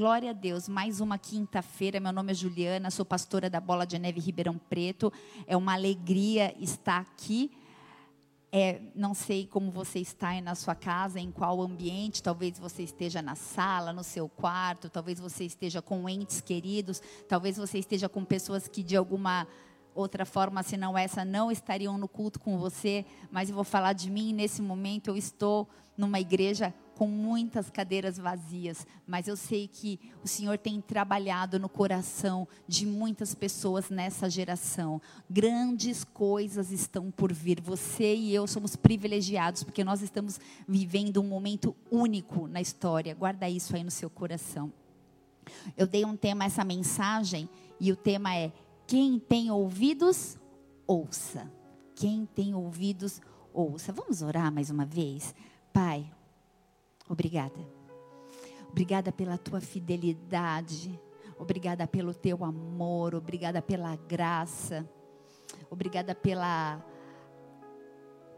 glória a Deus. Mais uma quinta-feira. Meu nome é Juliana, sou pastora da Bola de Neve Ribeirão Preto. É uma alegria estar aqui. É, não sei como você está aí na sua casa, em qual ambiente. Talvez você esteja na sala, no seu quarto. Talvez você esteja com entes queridos. Talvez você esteja com pessoas que de alguma outra forma, senão essa, não estariam no culto com você. Mas eu vou falar de mim. Nesse momento, eu estou numa igreja com muitas cadeiras vazias, mas eu sei que o Senhor tem trabalhado no coração de muitas pessoas nessa geração. Grandes coisas estão por vir. Você e eu somos privilegiados porque nós estamos vivendo um momento único na história. Guarda isso aí no seu coração. Eu dei um tema a essa mensagem e o tema é: quem tem ouvidos, ouça. Quem tem ouvidos, ouça. Vamos orar mais uma vez? Pai, Obrigada. Obrigada pela tua fidelidade. Obrigada pelo teu amor. Obrigada pela graça. Obrigada pela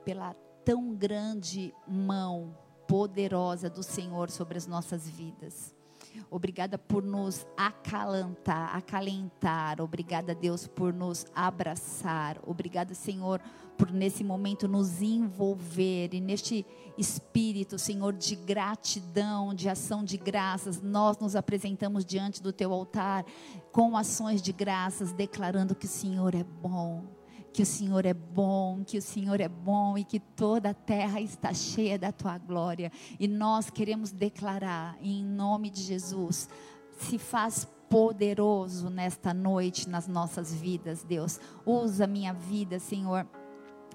pela tão grande mão poderosa do Senhor sobre as nossas vidas. Obrigada por nos acalentar, acalentar. Obrigada, Deus, por nos abraçar. Obrigada, Senhor, nesse momento nos envolver e neste espírito, Senhor, de gratidão, de ação de graças. Nós nos apresentamos diante do teu altar com ações de graças, declarando que o Senhor é bom que o Senhor é bom, que o Senhor é bom e que toda a terra está cheia da tua glória. E nós queremos declarar, em nome de Jesus, se faz poderoso nesta noite nas nossas vidas, Deus. Usa minha vida, Senhor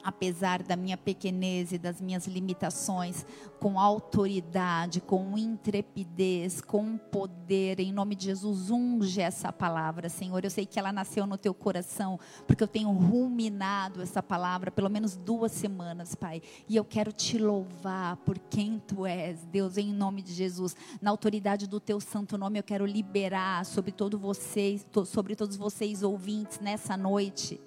apesar da minha pequenez e das minhas limitações, com autoridade, com intrepidez, com poder, em nome de Jesus, unge essa palavra, Senhor. Eu sei que ela nasceu no teu coração, porque eu tenho ruminado essa palavra pelo menos duas semanas, Pai. E eu quero te louvar por quem tu és, Deus, em nome de Jesus. Na autoridade do teu santo nome, eu quero liberar sobre, todo vocês, sobre todos vocês ouvintes nessa noite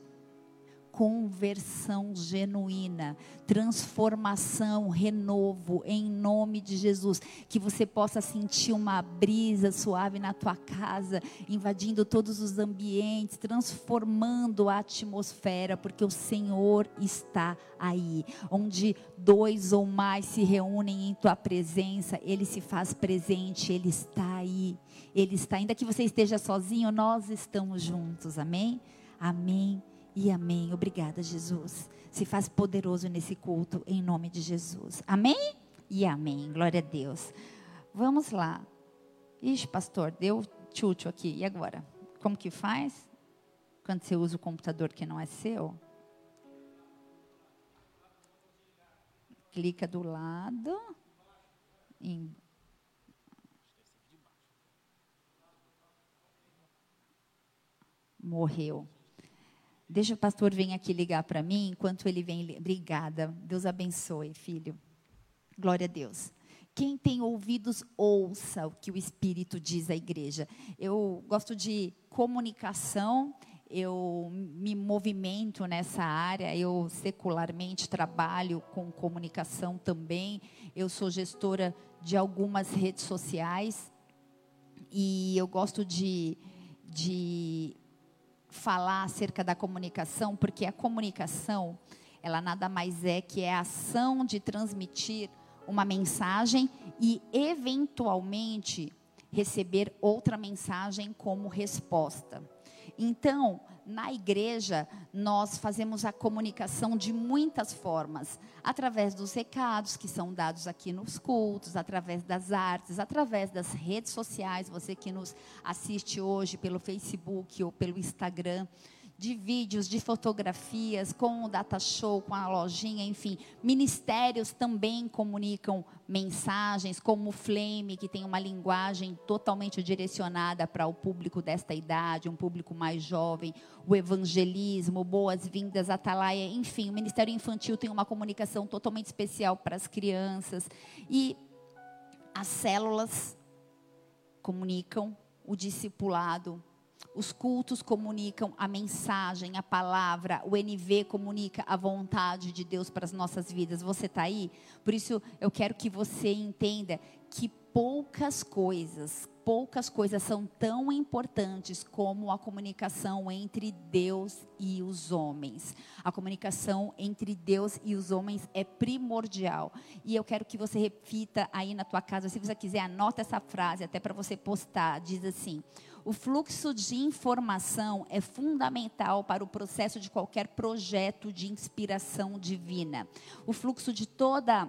conversão genuína, transformação, renovo, em nome de Jesus. Que você possa sentir uma brisa suave na tua casa, invadindo todos os ambientes, transformando a atmosfera, porque o Senhor está aí. Onde dois ou mais se reúnem em tua presença, Ele se faz presente, Ele está aí. Ele está, ainda que você esteja sozinho, nós estamos juntos, amém? Amém e amém. Obrigada, Jesus. Se faz poderoso nesse culto, em nome de Jesus. Amém e amém. Glória a Deus. Vamos lá. Ixi, pastor, deu tchutchu aqui. E agora? Como que faz? Quando você usa o computador que não é seu? Clica do lado. Em... Morreu. Deixa o pastor vir aqui ligar para mim, enquanto ele vem. Obrigada. Deus abençoe, filho. Glória a Deus. Quem tem ouvidos, ouça o que o Espírito diz à igreja. Eu gosto de comunicação, eu me movimento nessa área, eu secularmente trabalho com comunicação também. Eu sou gestora de algumas redes sociais e eu gosto de, de falar acerca da comunicação, porque a comunicação, ela nada mais é que é a ação de transmitir uma mensagem e, eventualmente, receber outra mensagem como resposta. Então, na igreja, nós fazemos a comunicação de muitas formas, através dos recados que são dados aqui nos cultos, através das artes, através das redes sociais, você que nos assiste hoje pelo Facebook ou pelo Instagram de vídeos, de fotografias, com o data show, com a lojinha, enfim. Ministérios também comunicam mensagens, como o Flame, que tem uma linguagem totalmente direcionada para o público desta idade, um público mais jovem, o evangelismo, boas-vindas, Atalaia, enfim, o Ministério Infantil tem uma comunicação totalmente especial para as crianças. E as células comunicam o discipulado os cultos comunicam a mensagem, a palavra, o NV comunica a vontade de Deus para as nossas vidas. Você está aí? Por isso eu quero que você entenda que poucas coisas poucas coisas são tão importantes como a comunicação entre Deus e os homens. A comunicação entre Deus e os homens é primordial. E eu quero que você repita aí na tua casa, se você quiser, anota essa frase até para você postar. Diz assim: o fluxo de informação é fundamental para o processo de qualquer projeto de inspiração divina. O fluxo de toda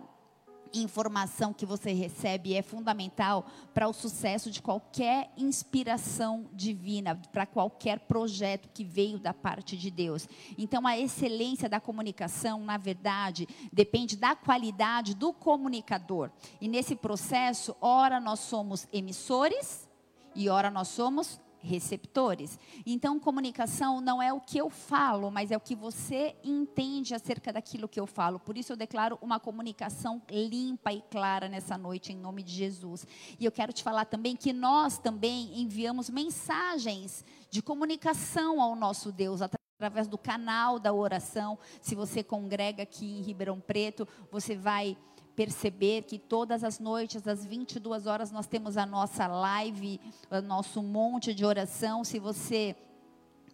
informação que você recebe é fundamental para o sucesso de qualquer inspiração divina, para qualquer projeto que veio da parte de Deus. Então, a excelência da comunicação, na verdade, depende da qualidade do comunicador. E nesse processo, ora nós somos emissores e ora nós somos receptores. Então, comunicação não é o que eu falo, mas é o que você entende acerca daquilo que eu falo. Por isso, eu declaro uma comunicação limpa e clara nessa noite, em nome de Jesus. E eu quero te falar também que nós também enviamos mensagens de comunicação ao nosso Deus através do canal da oração. Se você congrega aqui em Ribeirão Preto, você vai perceber que todas as noites, às 22 horas, nós temos a nossa live, o nosso monte de oração. Se você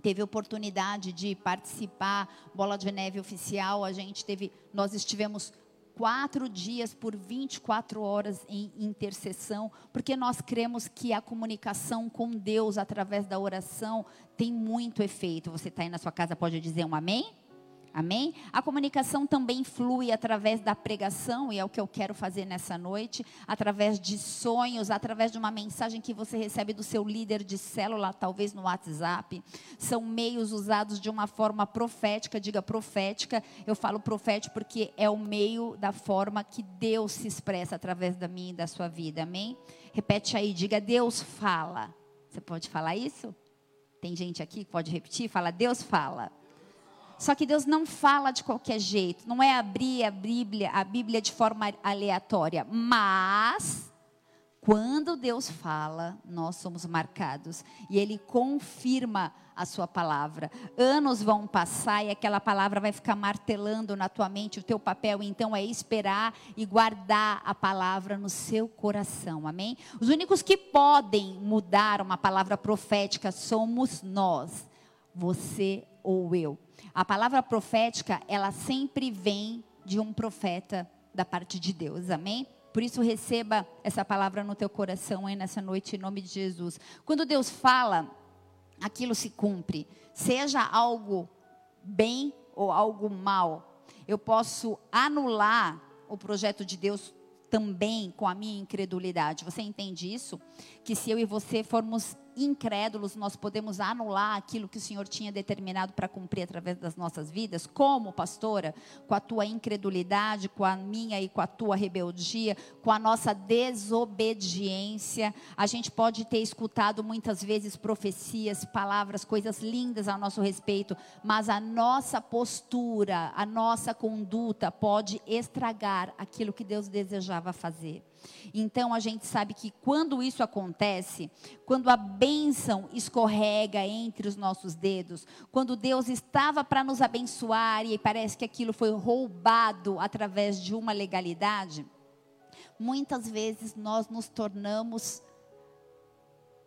teve oportunidade de participar, Bola de Neve Oficial, a gente teve, nós estivemos quatro dias por 24 horas em intercessão, porque nós cremos que a comunicação com Deus através da oração tem muito efeito. Você está aí na sua casa, pode dizer um amém? Amém? A comunicação também flui através da pregação, e é o que eu quero fazer nessa noite, através de sonhos, através de uma mensagem que você recebe do seu líder de célula, talvez no WhatsApp. São meios usados de uma forma profética, diga profética. Eu falo profético porque é o meio da forma que Deus se expressa através da minha e da sua vida. Amém? Repete aí, diga Deus fala. Você pode falar isso? Tem gente aqui que pode repetir? Fala, Deus fala. Só que Deus não fala de qualquer jeito, não é abrir a Bíblia, a Bíblia de forma aleatória, mas quando Deus fala, nós somos marcados e ele confirma a sua palavra. Anos vão passar e aquela palavra vai ficar martelando na tua mente. O teu papel então é esperar e guardar a palavra no seu coração. Amém? Os únicos que podem mudar uma palavra profética somos nós, você ou eu. A palavra profética, ela sempre vem de um profeta da parte de Deus. Amém? Por isso receba essa palavra no teu coração aí nessa noite em nome de Jesus. Quando Deus fala, aquilo se cumpre. Seja algo bem ou algo mal. Eu posso anular o projeto de Deus também com a minha incredulidade. Você entende isso? Que se eu e você formos incrédulos, nós podemos anular aquilo que o Senhor tinha determinado para cumprir através das nossas vidas? Como, pastora? Com a tua incredulidade, com a minha e com a tua rebeldia, com a nossa desobediência. A gente pode ter escutado muitas vezes profecias, palavras, coisas lindas a nosso respeito, mas a nossa postura, a nossa conduta pode estragar aquilo que Deus desejava fazer. Então a gente sabe que quando isso acontece, quando a bênção escorrega entre os nossos dedos, quando Deus estava para nos abençoar e parece que aquilo foi roubado através de uma legalidade, muitas vezes nós nos tornamos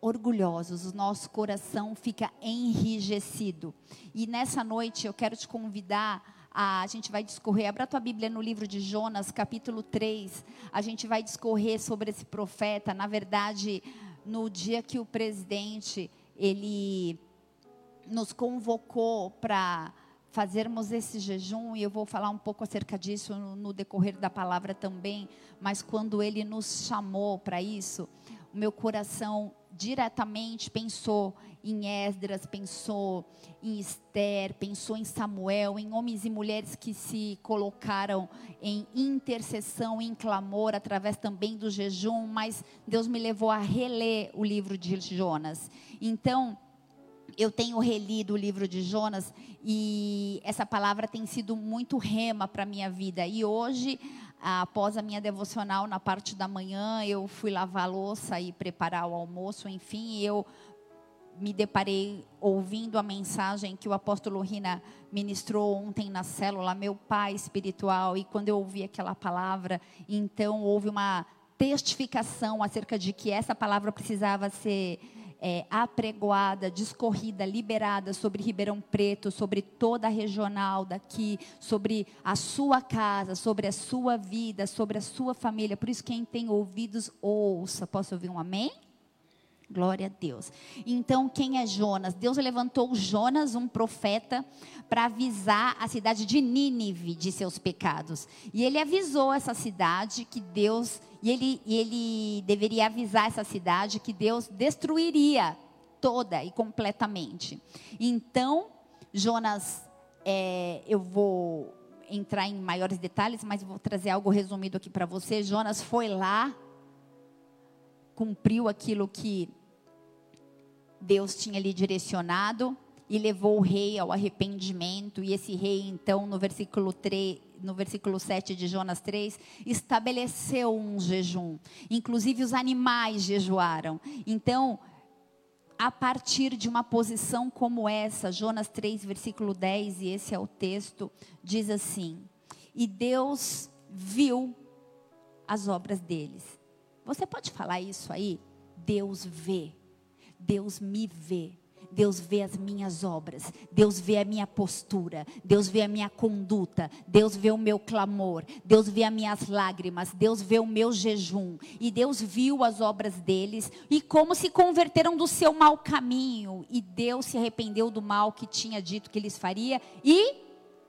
orgulhosos, o nosso coração fica enrijecido. E nessa noite eu quero te convidar a, gente vai discorrer, abra tua Bíblia no livro de Jonas, capítulo 3. A gente vai discorrer sobre esse profeta. Na verdade, no dia que o presidente ele nos convocou para fazermos esse jejum, e eu vou falar um pouco acerca disso no decorrer da palavra também, mas quando ele nos chamou para isso, o meu coração diretamente pensou em Esdras, pensou em Esther, pensou em Samuel, em homens e mulheres que se colocaram em intercessão, em clamor, através também do jejum, mas Deus me levou a reler o livro de Jonas. Então, eu tenho relido o livro de Jonas e essa palavra tem sido muito rema para a minha vida. E hoje, após a minha devocional na parte da manhã, eu fui lavar louça e preparar o almoço, enfim, eu me deparei ouvindo a mensagem que o apóstolo Rina ministrou ontem na célula, meu pai espiritual, e quando eu ouvi aquela palavra, então houve uma testificação acerca de que essa palavra precisava ser é, apregoada, discorrida, liberada sobre Ribeirão Preto, sobre toda a regional daqui, sobre a sua casa, sobre a sua vida, sobre a sua família. Por isso, quem tem ouvidos, ouça. Posso ouvir um amém? Glória a Deus. Então, quem é Jonas? Deus levantou Jonas, um profeta, para avisar a cidade de Nínive de seus pecados. E ele avisou essa cidade que Deus, e ele, ele deveria avisar essa cidade que Deus destruiria toda e completamente. Então, Jonas, é, eu vou entrar em maiores detalhes, mas vou trazer algo resumido aqui para você. Jonas foi lá, cumpriu aquilo que Deus tinha lhe direcionado e levou o rei ao arrependimento. E esse rei, então, no versículo 3, no versículo 7 de Jonas 3, estabeleceu um jejum. Inclusive os animais jejuaram. Então, a partir de uma posição como essa, Jonas 3, versículo 10, e esse é o texto, diz assim: E Deus viu as obras deles. Você pode falar isso aí? Deus vê. Deus me vê. Deus vê as minhas obras, Deus vê a minha postura, Deus vê a minha conduta, Deus vê o meu clamor, Deus vê as minhas lágrimas, Deus vê o meu jejum. E Deus viu as obras deles e como se converteram do seu mau caminho. E Deus se arrependeu do mal que tinha dito que lhes faria e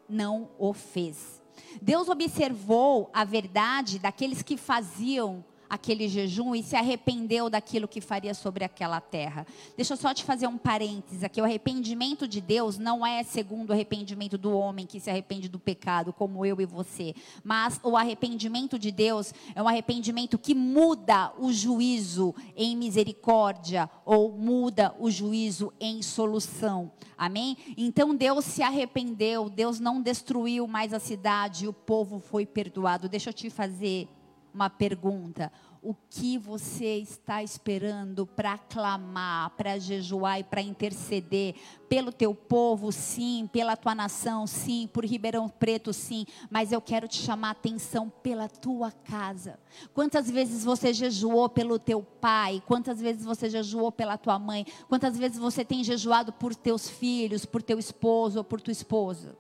não o fez. Deus observou a verdade daqueles que faziam aquele jejum e se arrependeu daquilo que faria sobre aquela terra. Deixa eu só te fazer um parênteses aqui. O arrependimento de Deus não é segundo o arrependimento do homem que se arrepende do pecado, como eu e você. Mas o arrependimento de Deus é um arrependimento que muda o juízo em misericórdia ou muda o juízo em solução. Amém? Então Deus se arrependeu, Deus não destruiu mais a cidade, o povo foi perdoado. Deixa eu te fazer uma pergunta. O que você está esperando para clamar, para jejuar e para interceder pelo teu povo, sim, pela tua nação, sim, por Ribeirão Preto, sim, mas eu quero te chamar a atenção pela tua casa. Quantas vezes você jejuou pelo teu pai? Quantas vezes você jejuou pela tua mãe? Quantas vezes você tem jejuado por teus filhos, por teu esposo ou por tua esposa?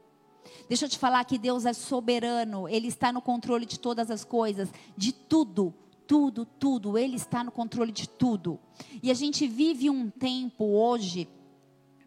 Deixa eu te falar que Deus é soberano, Ele está no controle de todas as coisas, de tudo, tudo, tudo. Ele está no controle de tudo. E a gente vive um tempo hoje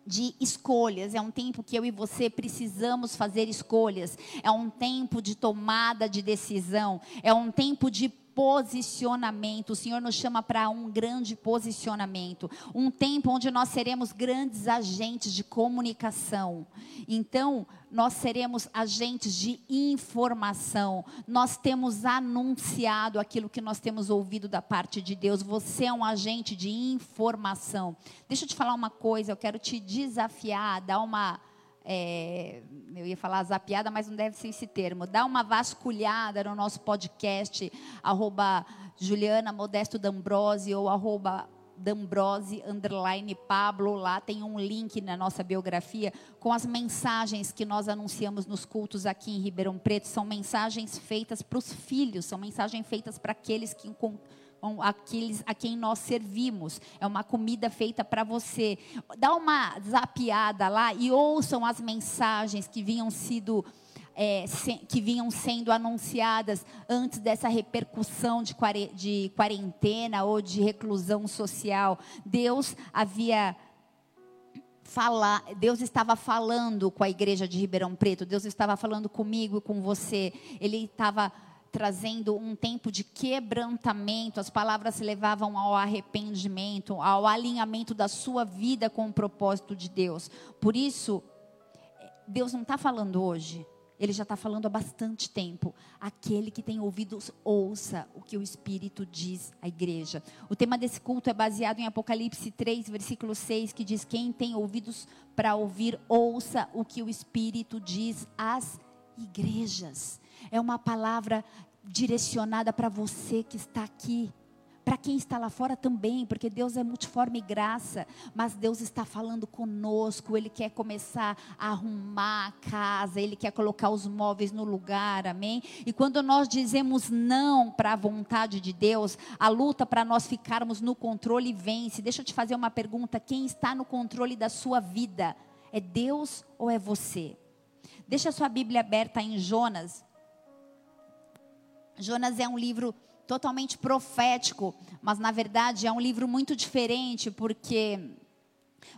de escolhas, é um tempo que eu e você precisamos fazer escolhas, é um tempo de tomada de decisão, é um tempo de posicionamento. O Senhor nos chama para um grande posicionamento, um tempo onde nós seremos grandes agentes de comunicação. Então, nós seremos agentes de informação. Nós temos anunciado aquilo que nós temos ouvido da parte de Deus. Você é um agente de informação. Deixa eu te falar uma coisa, eu quero te desafiar, dar uma é, eu ia falar zapiada, mas não deve ser esse termo. Dá uma vasculhada no nosso podcast, arroba Juliana Modesto ou arroba underline Pablo, lá tem um link na nossa biografia com as mensagens que nós anunciamos nos cultos aqui em Ribeirão Preto. São mensagens feitas para os filhos, são mensagens feitas para aqueles que aqueles a quem nós servimos. É uma comida feita para você. Dá uma zapiada lá e ouçam as mensagens que vinham sido é, se, que vinham sendo anunciadas antes dessa repercussão de, de quarentena ou de reclusão social. Deus havia falar, Deus estava falando com a igreja de Ribeirão Preto, Deus estava falando comigo e com você. Ele estava trazendo um tempo de quebrantamento, as palavras levavam ao arrependimento, ao alinhamento da sua vida com o propósito de Deus. Por isso, Deus não está falando hoje, Ele já está falando há bastante tempo. Aquele que tem ouvidos, ouça o que o Espírito diz à igreja. O tema desse culto é baseado em Apocalipse 3, versículo 6, que diz: Quem tem ouvidos para ouvir, ouça o que o Espírito diz às igrejas. É uma palavra direcionada para você que está aqui, para quem está lá fora também, porque Deus é multiforme graça, mas Deus está falando conosco, Ele quer começar a arrumar a casa, Ele quer colocar os móveis no lugar, amém? E quando nós dizemos não para a vontade de Deus, a luta para nós ficarmos no controle vence. Deixa eu te fazer uma pergunta: quem está no controle da sua vida? É Deus ou é você? Deixa a sua Bíblia aberta em Jonas. Jonas é um livro totalmente profético, mas na verdade é um livro muito diferente, porque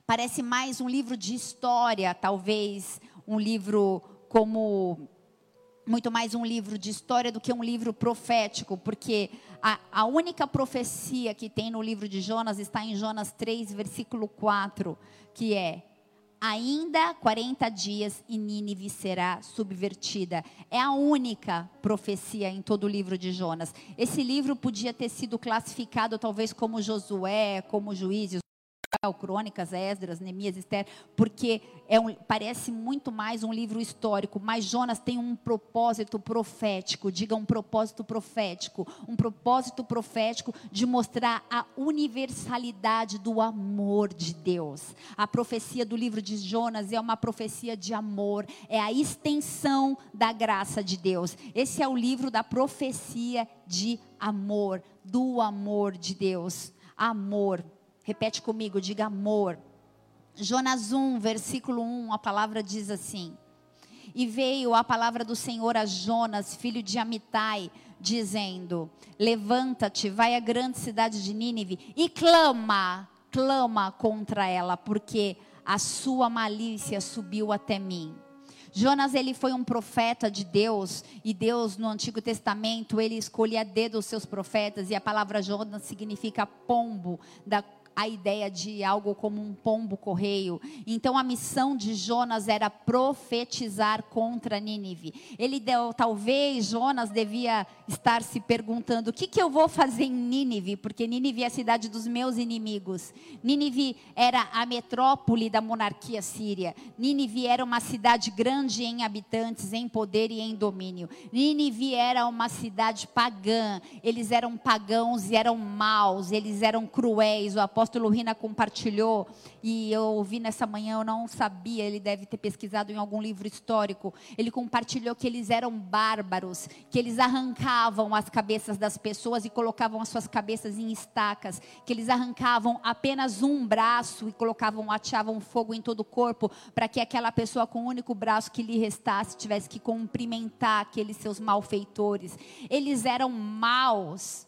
parece mais um livro de história, talvez um livro como muito mais um livro de história do que um livro profético, porque a, a, única profecia que tem no livro de Jonas está em Jonas 3, versículo 4, que é: Ainda 40 dias e Nínive será subvertida. É a única profecia em todo o livro de Jonas. Esse livro podia ter sido classificado talvez como Josué, como Juízes, Crônicas, Esdras, Neemias, Esther, porque é um, parece muito mais um livro histórico, mas Jonas tem um propósito profético, diga um propósito profético, um propósito profético de mostrar a universalidade do amor de Deus. A profecia do livro de Jonas é uma profecia de amor, é a extensão da graça de Deus. Esse é o livro da profecia de amor, do amor de Deus. Amor Repete comigo, diga amor. Jonas 1, versículo 1, a palavra diz assim: E veio a palavra do Senhor a Jonas, filho de Amitai, dizendo: Levanta-te, vai à grande cidade de Nínive e clama, clama contra ela, porque a sua malícia subiu até mim. Jonas ele foi um profeta de Deus e Deus no Antigo Testamento ele escolhia dedo os seus profetas e a palavra Jonas significa pombo da a ideia de algo como um pombo correio. Então a missão de Jonas era profetizar contra Nínive. Ele deu, talvez Jonas devia estar se perguntando: o que, que eu vou fazer em Nínive? Porque Nínive é a cidade dos meus inimigos. Nínive era a metrópole da monarquia síria. Nínive era uma cidade grande em habitantes, em poder e em domínio. Nínive era uma cidade pagã. Eles eram pagãos e eram maus, eles eram cruéis. O apóstolo apóstolo Rina compartilhou, e eu ouvi nessa manhã, eu não sabia, ele deve ter pesquisado em algum livro histórico. Ele compartilhou que eles eram bárbaros, que eles arrancavam as cabeças das pessoas e colocavam as suas cabeças em estacas, que eles arrancavam apenas um braço e colocavam, ateavam fogo em todo o corpo, para que aquela pessoa com o único braço que lhe restasse tivesse que cumprimentar aqueles seus malfeitores. Eles eram maus.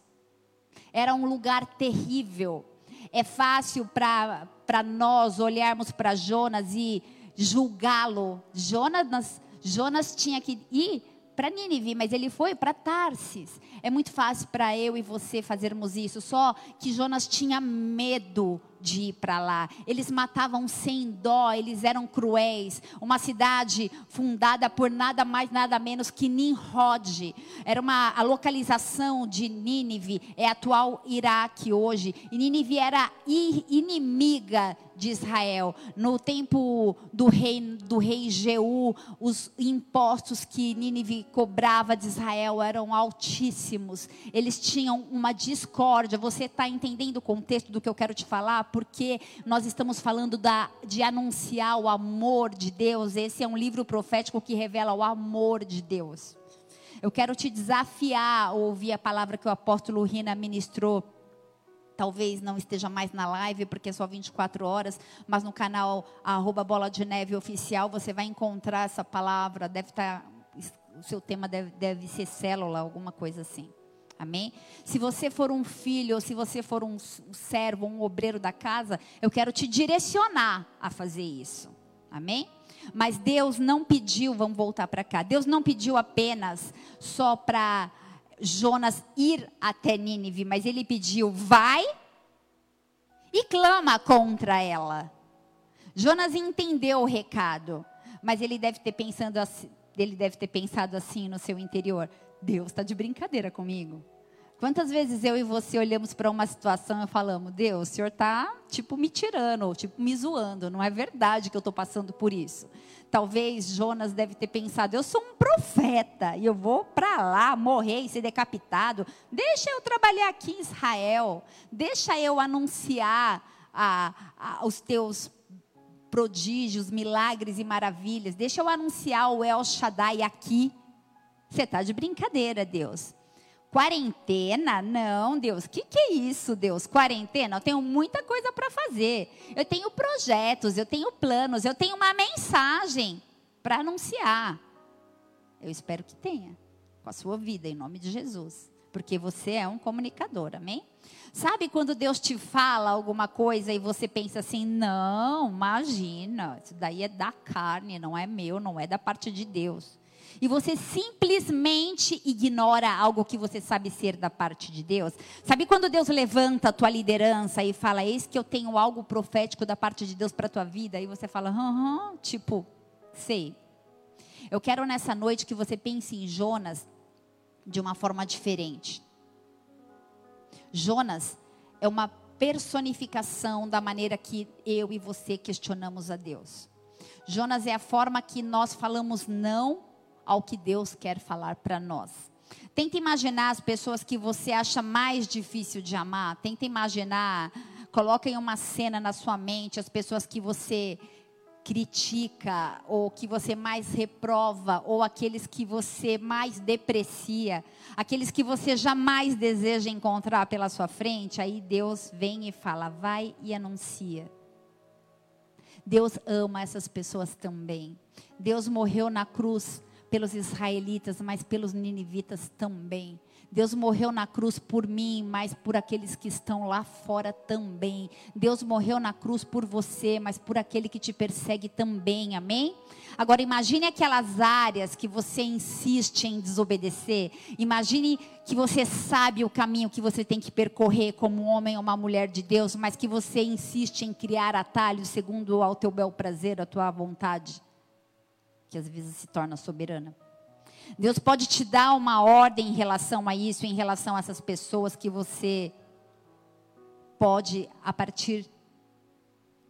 Era um lugar terrível. É fácil para nós olharmos para Jonas e julgá-lo. Jonas, Jonas tinha que ir para Nínive, mas ele foi para Tarsis. É muito fácil para eu e você fazermos isso, só que Jonas tinha medo de ir para lá. Eles matavam sem dó, eles eram cruéis. Uma cidade fundada por nada mais, nada menos que Nimrod. Era uma a localização de Nínive, é atual Iraque hoje. E Nínive era inimiga de Israel. No tempo do rei, do rei Jeú, os impostos que Nínive cobrava de Israel eram altíssimos. Eles tinham uma discórdia. Você está entendendo o contexto do que eu quero te falar? Porque nós estamos falando da, de anunciar o amor de Deus. Esse é um livro profético que revela o amor de Deus. Eu quero te desafiar a ouvir a palavra que o apóstolo Rina ministrou talvez não esteja mais na live, porque é só 24 horas, mas no canal arroba Bola de Neve Oficial você vai encontrar essa palavra, deve estar, tá, o seu tema deve, deve ser célula, alguma coisa assim. Amém? Se você for um filho, ou se você for um servo, um obreiro da casa, eu quero te direcionar a fazer isso. Amém? Mas Deus não pediu, vamos voltar para cá. Deus não pediu apenas só para Jonas ir até Nínive, mas ele pediu: vai e clama contra ela. Jonas entendeu o recado, mas ele deve ter pensado assim, ele deve ter pensado assim no seu interior: Deus está de brincadeira comigo. Quantas vezes eu e você olhamos para uma situação e falamos, Deus, o senhor está tipo me tirando, ou tipo me zoando, não é verdade que eu estou passando por isso. Talvez Jonas deve ter pensado, eu sou um profeta e eu vou para lá morrer e ser decapitado. Deixa eu trabalhar aqui em Israel, deixa eu anunciar a, a, os teus prodígios, milagres e maravilhas, deixa eu anunciar o El Shaddai aqui. Você está de brincadeira, Deus. Quarentena? Não, Deus. O que, que é isso, Deus? Quarentena? Eu tenho muita coisa para fazer. Eu tenho projetos, eu tenho planos, eu tenho uma mensagem para anunciar. Eu espero que tenha, com a sua vida, em nome de Jesus. Porque você é um comunicador, amém? Sabe quando Deus te fala alguma coisa e você pensa assim: não, imagina, isso daí é da carne, não é meu, não é da parte de Deus e você simplesmente ignora algo que você sabe ser da parte de Deus? Sabe quando Deus levanta a tua liderança e fala: Eis que eu tenho algo profético da parte de Deus para a tua vida? E você fala: Aham, tipo, sei. Eu quero nessa noite que você pense em Jonas de uma forma diferente. Jonas é uma personificação da maneira que eu e você questionamos a Deus. Jonas é a forma que nós falamos não ao que Deus quer falar para nós. Tenta imaginar as pessoas que você acha mais difícil de amar. Tenta imaginar, coloca em uma cena na sua mente as pessoas que você critica ou que você mais reprova ou aqueles que você mais deprecia, aqueles que você jamais deseja encontrar pela sua frente, aí Deus vem e fala: "Vai e anuncia". Deus ama essas pessoas também. Deus morreu na cruz pelos israelitas, mas pelos ninivitas também. Deus morreu na cruz por mim, mas por aqueles que estão lá fora também. Deus morreu na cruz por você, mas por aquele que te persegue também. Amém? Agora imagine aquelas áreas que você insiste em desobedecer. Imagine que você sabe o caminho que você tem que percorrer como homem ou uma mulher de Deus, mas que você insiste em criar atalhos segundo ao teu bel prazer, a tua vontade que às vezes se torna soberana. Deus pode te dar uma ordem em relação a isso, em relação a essas pessoas que você pode, a partir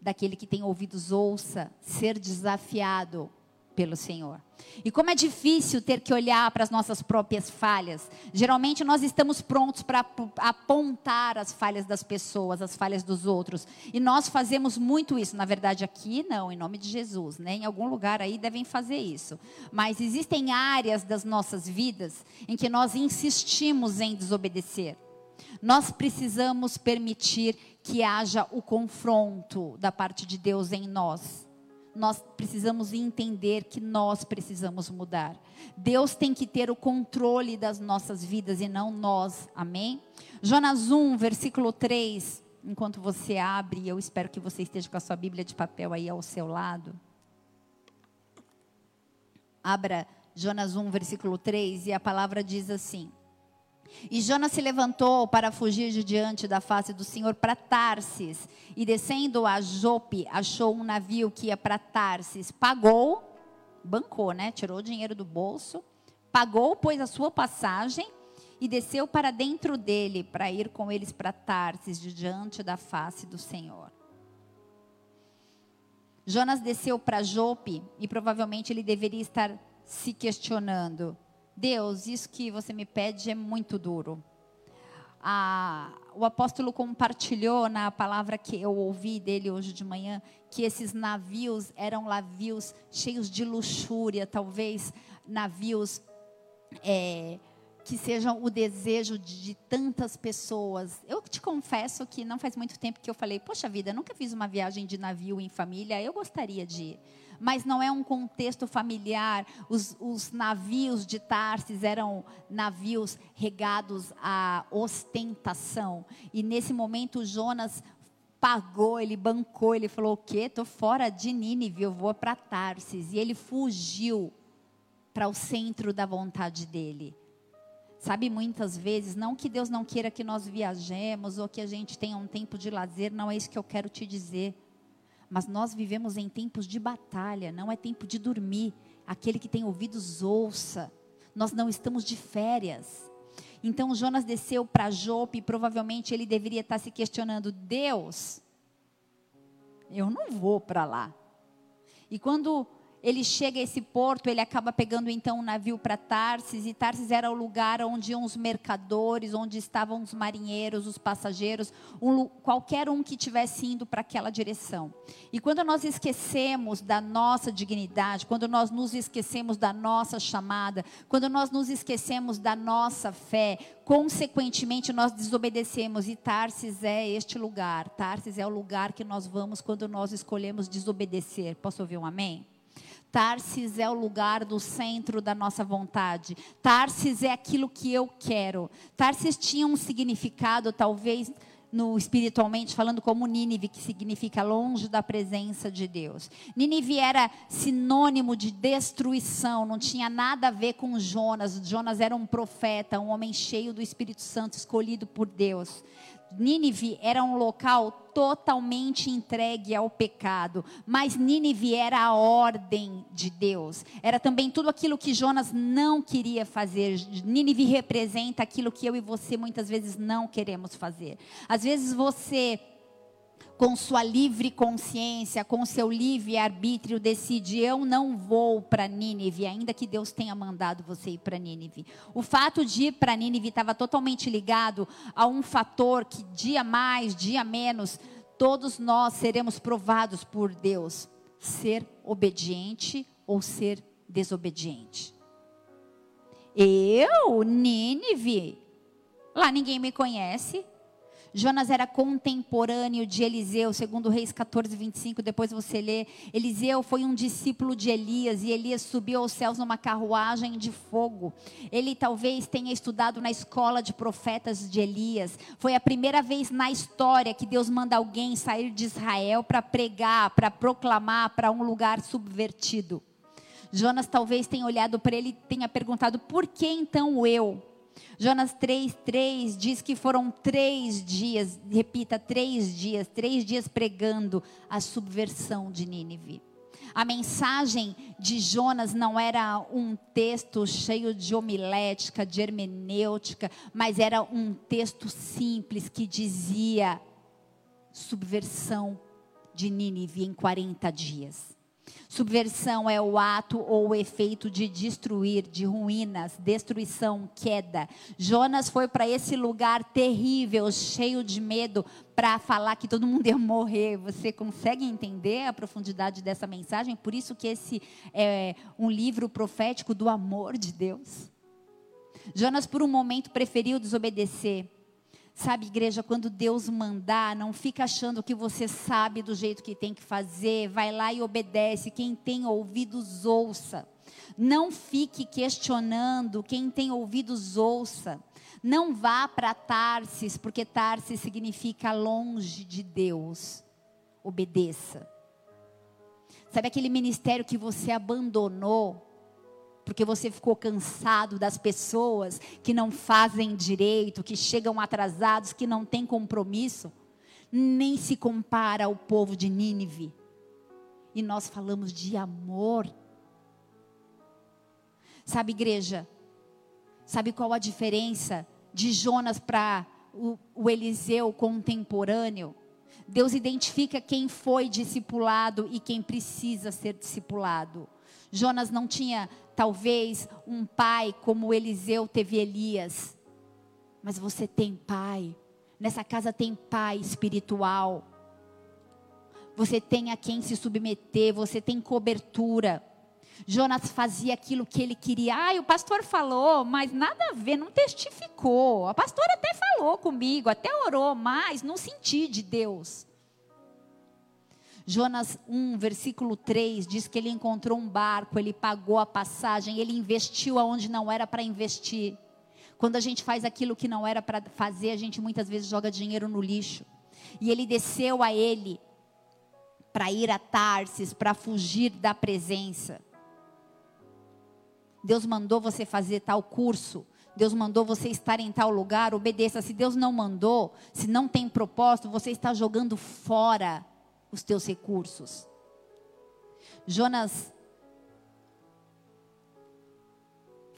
daquele que tem ouvidos, ouça, ser desafiado pelo Senhor. E como é difícil ter que olhar para as nossas próprias falhas. Geralmente nós estamos prontos para apontar as falhas das pessoas, as falhas dos outros. E nós fazemos muito isso. Na verdade, aqui não, em nome de Jesus. Né? Em algum lugar aí devem fazer isso. Mas existem áreas das nossas vidas em que nós insistimos em desobedecer. Nós precisamos permitir que haja o confronto da parte de Deus em nós nós precisamos entender que nós precisamos mudar. Deus tem que ter o controle das nossas vidas e não nós. Amém? Jonas 1, versículo 3. Enquanto você abre, eu espero que você esteja com a sua Bíblia de papel aí ao seu lado. Abra Jonas 1, versículo 3, e a palavra diz assim: e Jonas se levantou para fugir de diante da face do Senhor para Tarsis. E descendo a Jope, achou um navio que ia para Tarsis. Pagou, bancou, né? Tirou o dinheiro do bolso, pagou, pôs a sua passagem e desceu para dentro dele para ir com eles para Tarsis, de diante da face do Senhor. Jonas desceu para Jope e provavelmente ele deveria estar se questionando Deus, isso que você me pede é muito duro. Ah, o apóstolo compartilhou na palavra que eu ouvi dele hoje de manhã que esses navios eram navios cheios de luxúria, talvez navios é, que sejam o desejo de, de, tantas pessoas. Eu te confesso que não faz muito tempo que eu falei, poxa vida, nunca fiz uma viagem de navio em família, eu gostaria de ir mas não é um contexto familiar. Os, os navios de Tarsis eram navios regados à ostentação. E nesse momento Jonas pagou, ele bancou, ele falou: "O quê? Estou fora de Nínive, eu vou para Tarsis". E ele fugiu para o centro da vontade dele. Sabe, muitas vezes, não que Deus não queira que nós viajemos ou que a gente tenha um tempo de lazer, não é isso que eu quero te dizer. Mas nós vivemos em tempos de batalha, não é tempo de dormir. Aquele que tem ouvidos, ouça. Nós não estamos de férias. Então Jonas desceu para Jope e provavelmente ele deveria estar se questionando: Deus, eu não vou para lá. E quando ele chega a esse porto, ele acaba pegando então um navio para Tarsis, e Tarsis era o lugar onde iam os mercadores, onde estavam os marinheiros, os passageiros, um, qualquer um que estivesse indo para aquela direção. E quando nós esquecemos da nossa dignidade, quando nós nos esquecemos da nossa chamada, quando nós nos esquecemos da nossa fé, consequentemente nós desobedecemos, e Tarsis é este lugar, Tarsis é o lugar que nós vamos quando nós escolhemos desobedecer. Posso ouvir um amém? Tarsis é o lugar do centro da nossa vontade. Tarsis é aquilo que eu quero. Tarsis tinha um significado, talvez no espiritualmente falando como Nínive, que significa longe da presença de Deus. Nínive era sinônimo de destruição, não tinha nada a ver com Jonas. Jonas era um profeta, um homem cheio do Espírito Santo, escolhido por Deus. Nínive era um local totalmente entregue ao pecado, mas Nínive era a ordem de Deus. Era também tudo aquilo que Jonas não queria fazer. Nínive representa aquilo que eu e você muitas vezes não queremos fazer. Às vezes você com sua livre consciência, com seu livre arbítrio, decide: eu não vou para Nínive, ainda que Deus tenha mandado você ir para Nínive. O fato de ir para Nínive estava totalmente ligado a um fator que, dia mais, dia menos, todos nós seremos provados por Deus: ser obediente ou ser desobediente. Eu, Nínive, lá ninguém me conhece, Jonas era contemporâneo de Eliseu, segundo Reis 14, 25, depois você lê. Eliseu foi um discípulo de Elias e Elias subiu aos céus numa carruagem de fogo. Ele talvez tenha estudado na escola de profetas de Elias. Foi a primeira vez na história que Deus manda alguém sair de Israel para pregar, para proclamar para um lugar subvertido. Jonas talvez tenha olhado para ele e tenha perguntado: por que então eu? Jonas 3,3 diz que foram três dias, repita, três dias, três dias pregando a subversão de Nínive. A mensagem de Jonas não era um texto cheio de homilética, de hermenêutica, mas era um texto simples que dizia subversão de Nínive em 40 dias. Subversão é o ato ou o efeito de destruir, de ruínas, destruição, queda. Jonas foi para esse lugar terrível, cheio de medo, para falar que todo mundo ia morrer. Você consegue entender a profundidade dessa mensagem? Por isso que esse é um livro profético do amor de Deus. Jonas, por um momento, preferiu desobedecer Sabe, igreja, quando Deus mandar, não fica achando que você sabe do jeito que tem que fazer, vai lá e obedece. Quem tem ouvidos, ouça. Não fique questionando, quem tem ouvidos, ouça. Não vá para Tarsis, porque Tarsis significa longe de Deus. Obedeça. Sabe aquele ministério que você abandonou? Porque você ficou cansado das pessoas que não fazem direito, que chegam atrasados, que não têm compromisso, nem se compara ao povo de Nínive. E nós falamos de amor. Sabe, igreja? Sabe qual a diferença de Jonas para o, o Eliseu contemporâneo? Deus identifica quem foi discipulado e quem precisa ser discipulado. Jonas não tinha, talvez, um pai como Eliseu teve Elias. Mas você tem pai. Nessa casa tem pai espiritual. Você tem a quem se submeter, você tem cobertura. Jonas fazia aquilo que ele queria. Ah, o pastor falou, mas nada a ver, não testificou. A pastora até falou comigo, até orou, mas não senti de Deus. Jonas 1, versículo 3 diz que ele encontrou um barco, ele pagou a passagem, ele investiu aonde não era para investir. Quando a gente faz aquilo que não era para fazer, a gente muitas vezes joga dinheiro no lixo. E ele desceu a ele para ir a Tarsis, para fugir da presença. Deus mandou você fazer tal curso, Deus mandou você estar em tal lugar, obedeça. Se Deus não mandou, se não tem propósito, você está jogando fora os teus recursos. Jonas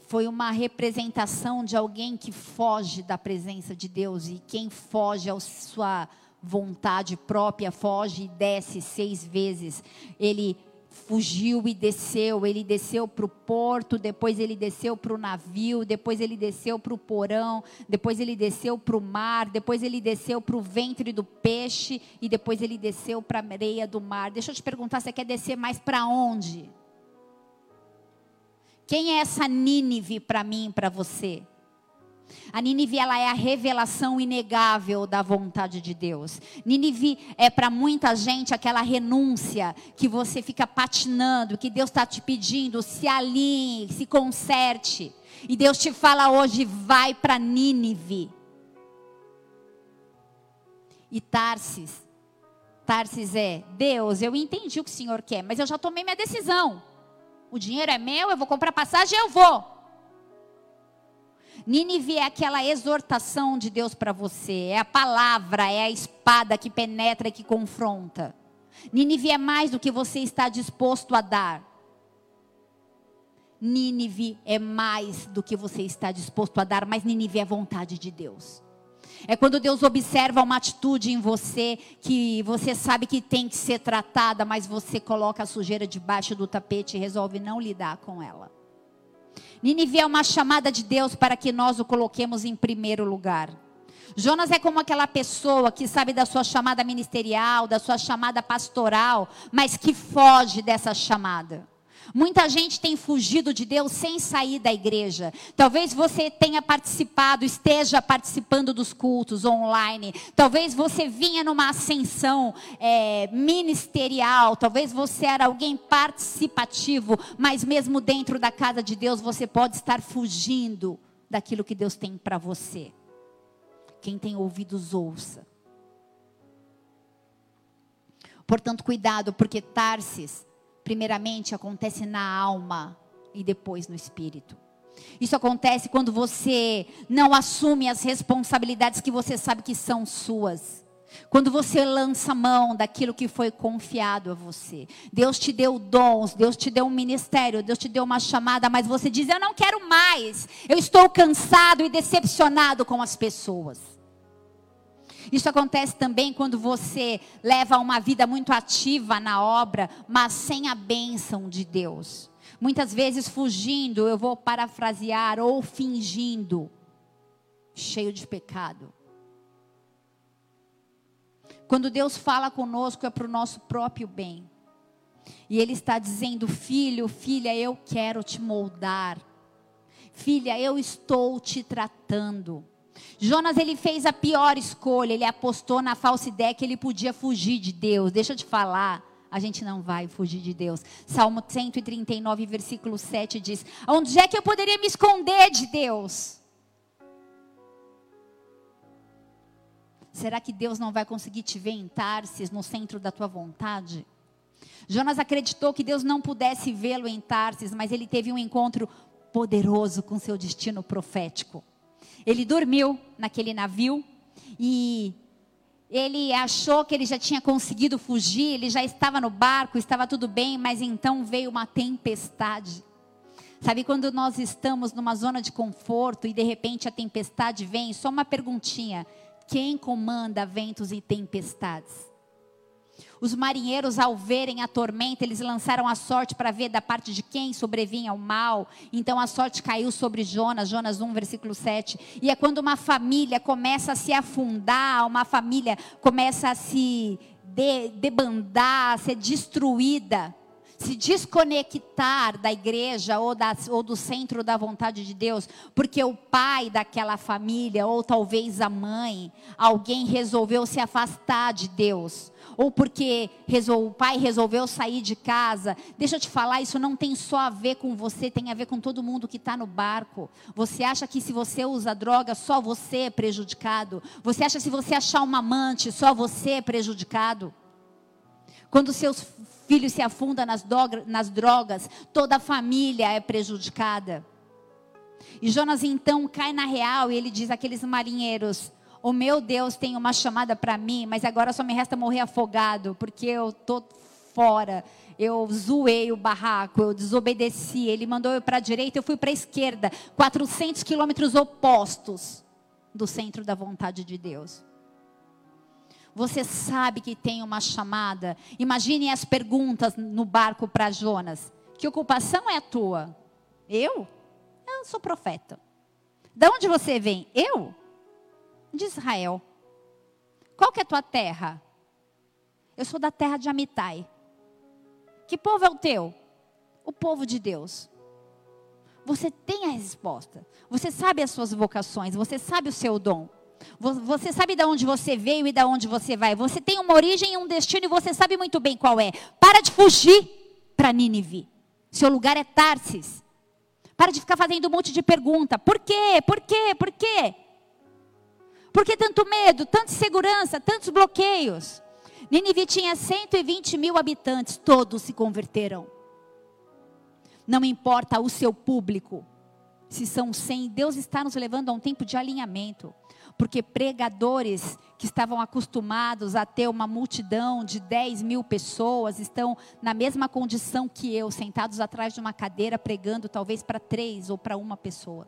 foi uma representação de alguém que foge da presença de Deus e quem foge à sua vontade própria foge e desce seis vezes. Ele fugiu e desceu. Ele desceu para o porto, depois ele desceu para o navio, depois ele desceu para o porão, depois ele desceu para o mar, depois ele desceu para o ventre do peixe e depois ele desceu para a areia do mar. Deixa eu te perguntar, você quer descer mais para onde? Quem é essa Nínive para mim e para você? A Nínive ela é a revelação inegável da vontade de Deus. Nínive é para muita gente aquela renúncia que você fica patinando, que Deus está te pedindo, se alinhe, se conserte. E Deus te fala hoje, vai para Nínive. E Tarsis, Tarsis é, Deus, eu entendi o que o Senhor quer, mas eu já tomei minha decisão. O dinheiro é meu, eu vou comprar passagem, eu vou. Nínive é aquela exortação de Deus para você, é a palavra, é a espada que penetra e que confronta. Nínive é mais do que você está disposto a dar. Nínive é mais do que você está disposto a dar, mas Nínive é a vontade de Deus. É quando Deus observa uma atitude em você que você sabe que tem que ser tratada, mas você coloca a sujeira debaixo do tapete e resolve não lidar com ela. Nínive é uma chamada de Deus para que nós o coloquemos em primeiro lugar. Jonas é como aquela pessoa que sabe da sua chamada ministerial, da sua chamada pastoral, mas que foge dessa chamada. Muita gente tem fugido de Deus sem sair da igreja. Talvez você tenha participado, esteja participando dos cultos online. Talvez você vinha numa ascensão é, ministerial. Talvez você era alguém participativo, mas mesmo dentro da casa de Deus você pode estar fugindo daquilo que Deus tem para você. Quem tem ouvidos, ouça. Portanto, cuidado, porque Tarsis primeiramente acontece na alma e depois no espírito. Isso acontece quando você não assume as responsabilidades que você sabe que são suas. Quando você lança mão daquilo que foi confiado a você. Deus te deu dons, Deus te deu um ministério, Deus te deu uma chamada, mas você diz: Eu não quero mais. Eu estou cansado e decepcionado com as pessoas. Isso acontece também quando você leva uma vida muito ativa na obra, mas sem a bênção de Deus. Muitas vezes fugindo, eu vou parafrasear, ou fingindo, cheio de pecado. Quando Deus fala conosco é para o nosso próprio bem. E Ele está dizendo: Filho, filha, eu quero te moldar. Filha, eu estou te tratando. Jonas ele fez a pior escolha, ele apostou na falsa ideia que ele podia fugir de Deus. Deixa eu te falar, a gente não vai fugir de Deus. Salmo 139, versículo 7 diz: Onde é que eu poderia me esconder de Deus? Será que Deus não vai conseguir te ver em Tarsis, no centro da tua vontade? Jonas acreditou que Deus não pudesse vê-lo em Tarsis, mas ele teve um encontro poderoso com seu destino profético. Ele dormiu naquele navio e ele achou que ele já tinha conseguido fugir, ele já estava no barco, estava tudo bem, mas então veio uma tempestade. Sabe quando nós estamos numa zona de conforto e de repente a tempestade vem? Só uma perguntinha: quem comanda ventos e tempestades? Os marinheiros, ao verem a tormenta, eles lançaram a sorte para ver da parte de quem sobrevinha o mal. Então a sorte caiu sobre Jonas, Jonas 1, versículo 7. E é quando uma família começa a se afundar, uma família começa a se de, debandar, a ser destruída se desconectar da igreja ou, da, ou do centro da vontade de Deus, porque o pai daquela família, ou talvez a mãe, alguém resolveu se afastar de Deus, ou porque o pai resolveu sair de casa. Deixa eu te falar, isso não tem só a ver com você, tem a ver com todo mundo que está no barco. Você acha que se você usa droga, só você é prejudicado? Você acha que se você achar uma amante, só você é prejudicado? Quando seus filho se afunda nas, nas drogas, toda a família é prejudicada. E Jonas então cai na real e ele diz àqueles marinheiros: O meu Deus tem uma chamada para mim, mas agora só me resta morrer afogado, porque eu estou fora, eu zoei o barraco, eu desobedeci. Ele mandou eu para a direita, eu fui para a esquerda, 400 quilômetros opostos do centro da vontade de Deus. Você sabe que tem uma chamada. Imagine as perguntas no barco para Jonas. Que ocupação é a tua? Eu? Eu sou profeta. De onde você vem? Eu? De Israel. Qual que é a tua terra? Eu sou da terra de Amitai. Que povo é o teu? O povo de Deus. Você tem a resposta. Você sabe as suas vocações. Você sabe o seu dom. Você sabe de onde você veio e de onde você vai. Você tem uma origem e um destino e você sabe muito bem qual é. Para de fugir para Nínive. Seu lugar é Tarsis. Para de ficar fazendo um monte de pergunta. Por quê? Por quê? Por quê? Por que tanto medo, tanta insegurança, tantos bloqueios? Nínive tinha 120 mil habitantes, todos se converteram. Não importa o seu público, se são 100, Deus está nos levando a um tempo de alinhamento. Porque pregadores que estavam acostumados a ter uma multidão de 10 mil pessoas estão na mesma condição que eu, sentados atrás de uma cadeira pregando, talvez para três ou para uma pessoa.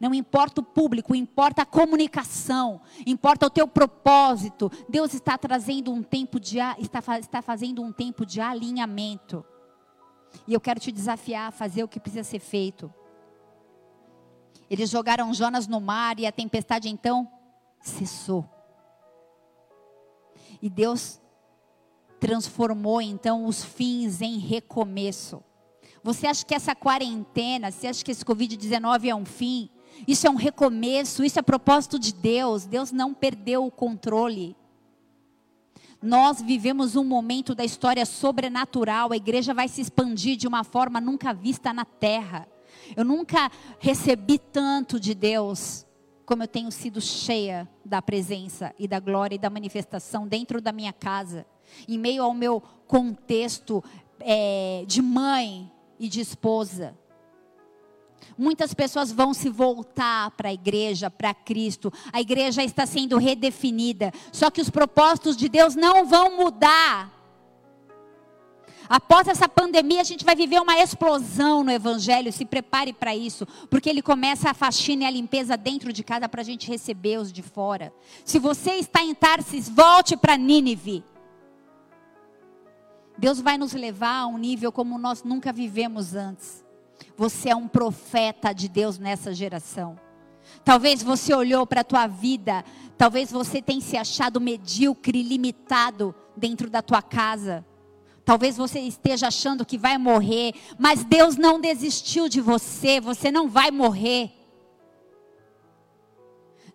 Não importa o público, importa a comunicação, importa o teu propósito. Deus está trazendo um tempo de está, está fazendo um tempo de alinhamento. E eu quero te desafiar a fazer o que precisa ser feito. Eles jogaram Jonas no mar e a tempestade então cessou. E Deus transformou então os fins em recomeço. Você acha que essa quarentena, você acha que esse Covid-19 é um fim? Isso é um recomeço, isso é propósito de Deus. Deus não perdeu o controle. Nós vivemos um momento da história sobrenatural, a igreja vai se expandir de uma forma nunca vista na terra. Eu nunca recebi tanto de Deus como eu tenho sido cheia da presença e da glória e da manifestação dentro da minha casa, em meio ao meu contexto é, de mãe e de esposa. Muitas pessoas vão se voltar para a igreja, para Cristo. A igreja está sendo redefinida. Só que os propósitos de Deus não vão mudar. Após essa pandemia, a gente vai viver uma explosão no Evangelho. Se prepare para isso, porque ele começa a faxina e a limpeza dentro de casa para a gente receber os de fora. Se você está em Tarsis, volte para Nínive. Deus vai nos levar a um nível como nós nunca vivemos antes. Você é um profeta de Deus nessa geração. Talvez você olhou para a tua vida, talvez você tenha se achado medíocre, limitado dentro da tua casa. Talvez você esteja achando que vai morrer, mas Deus não desistiu de você, você não vai morrer.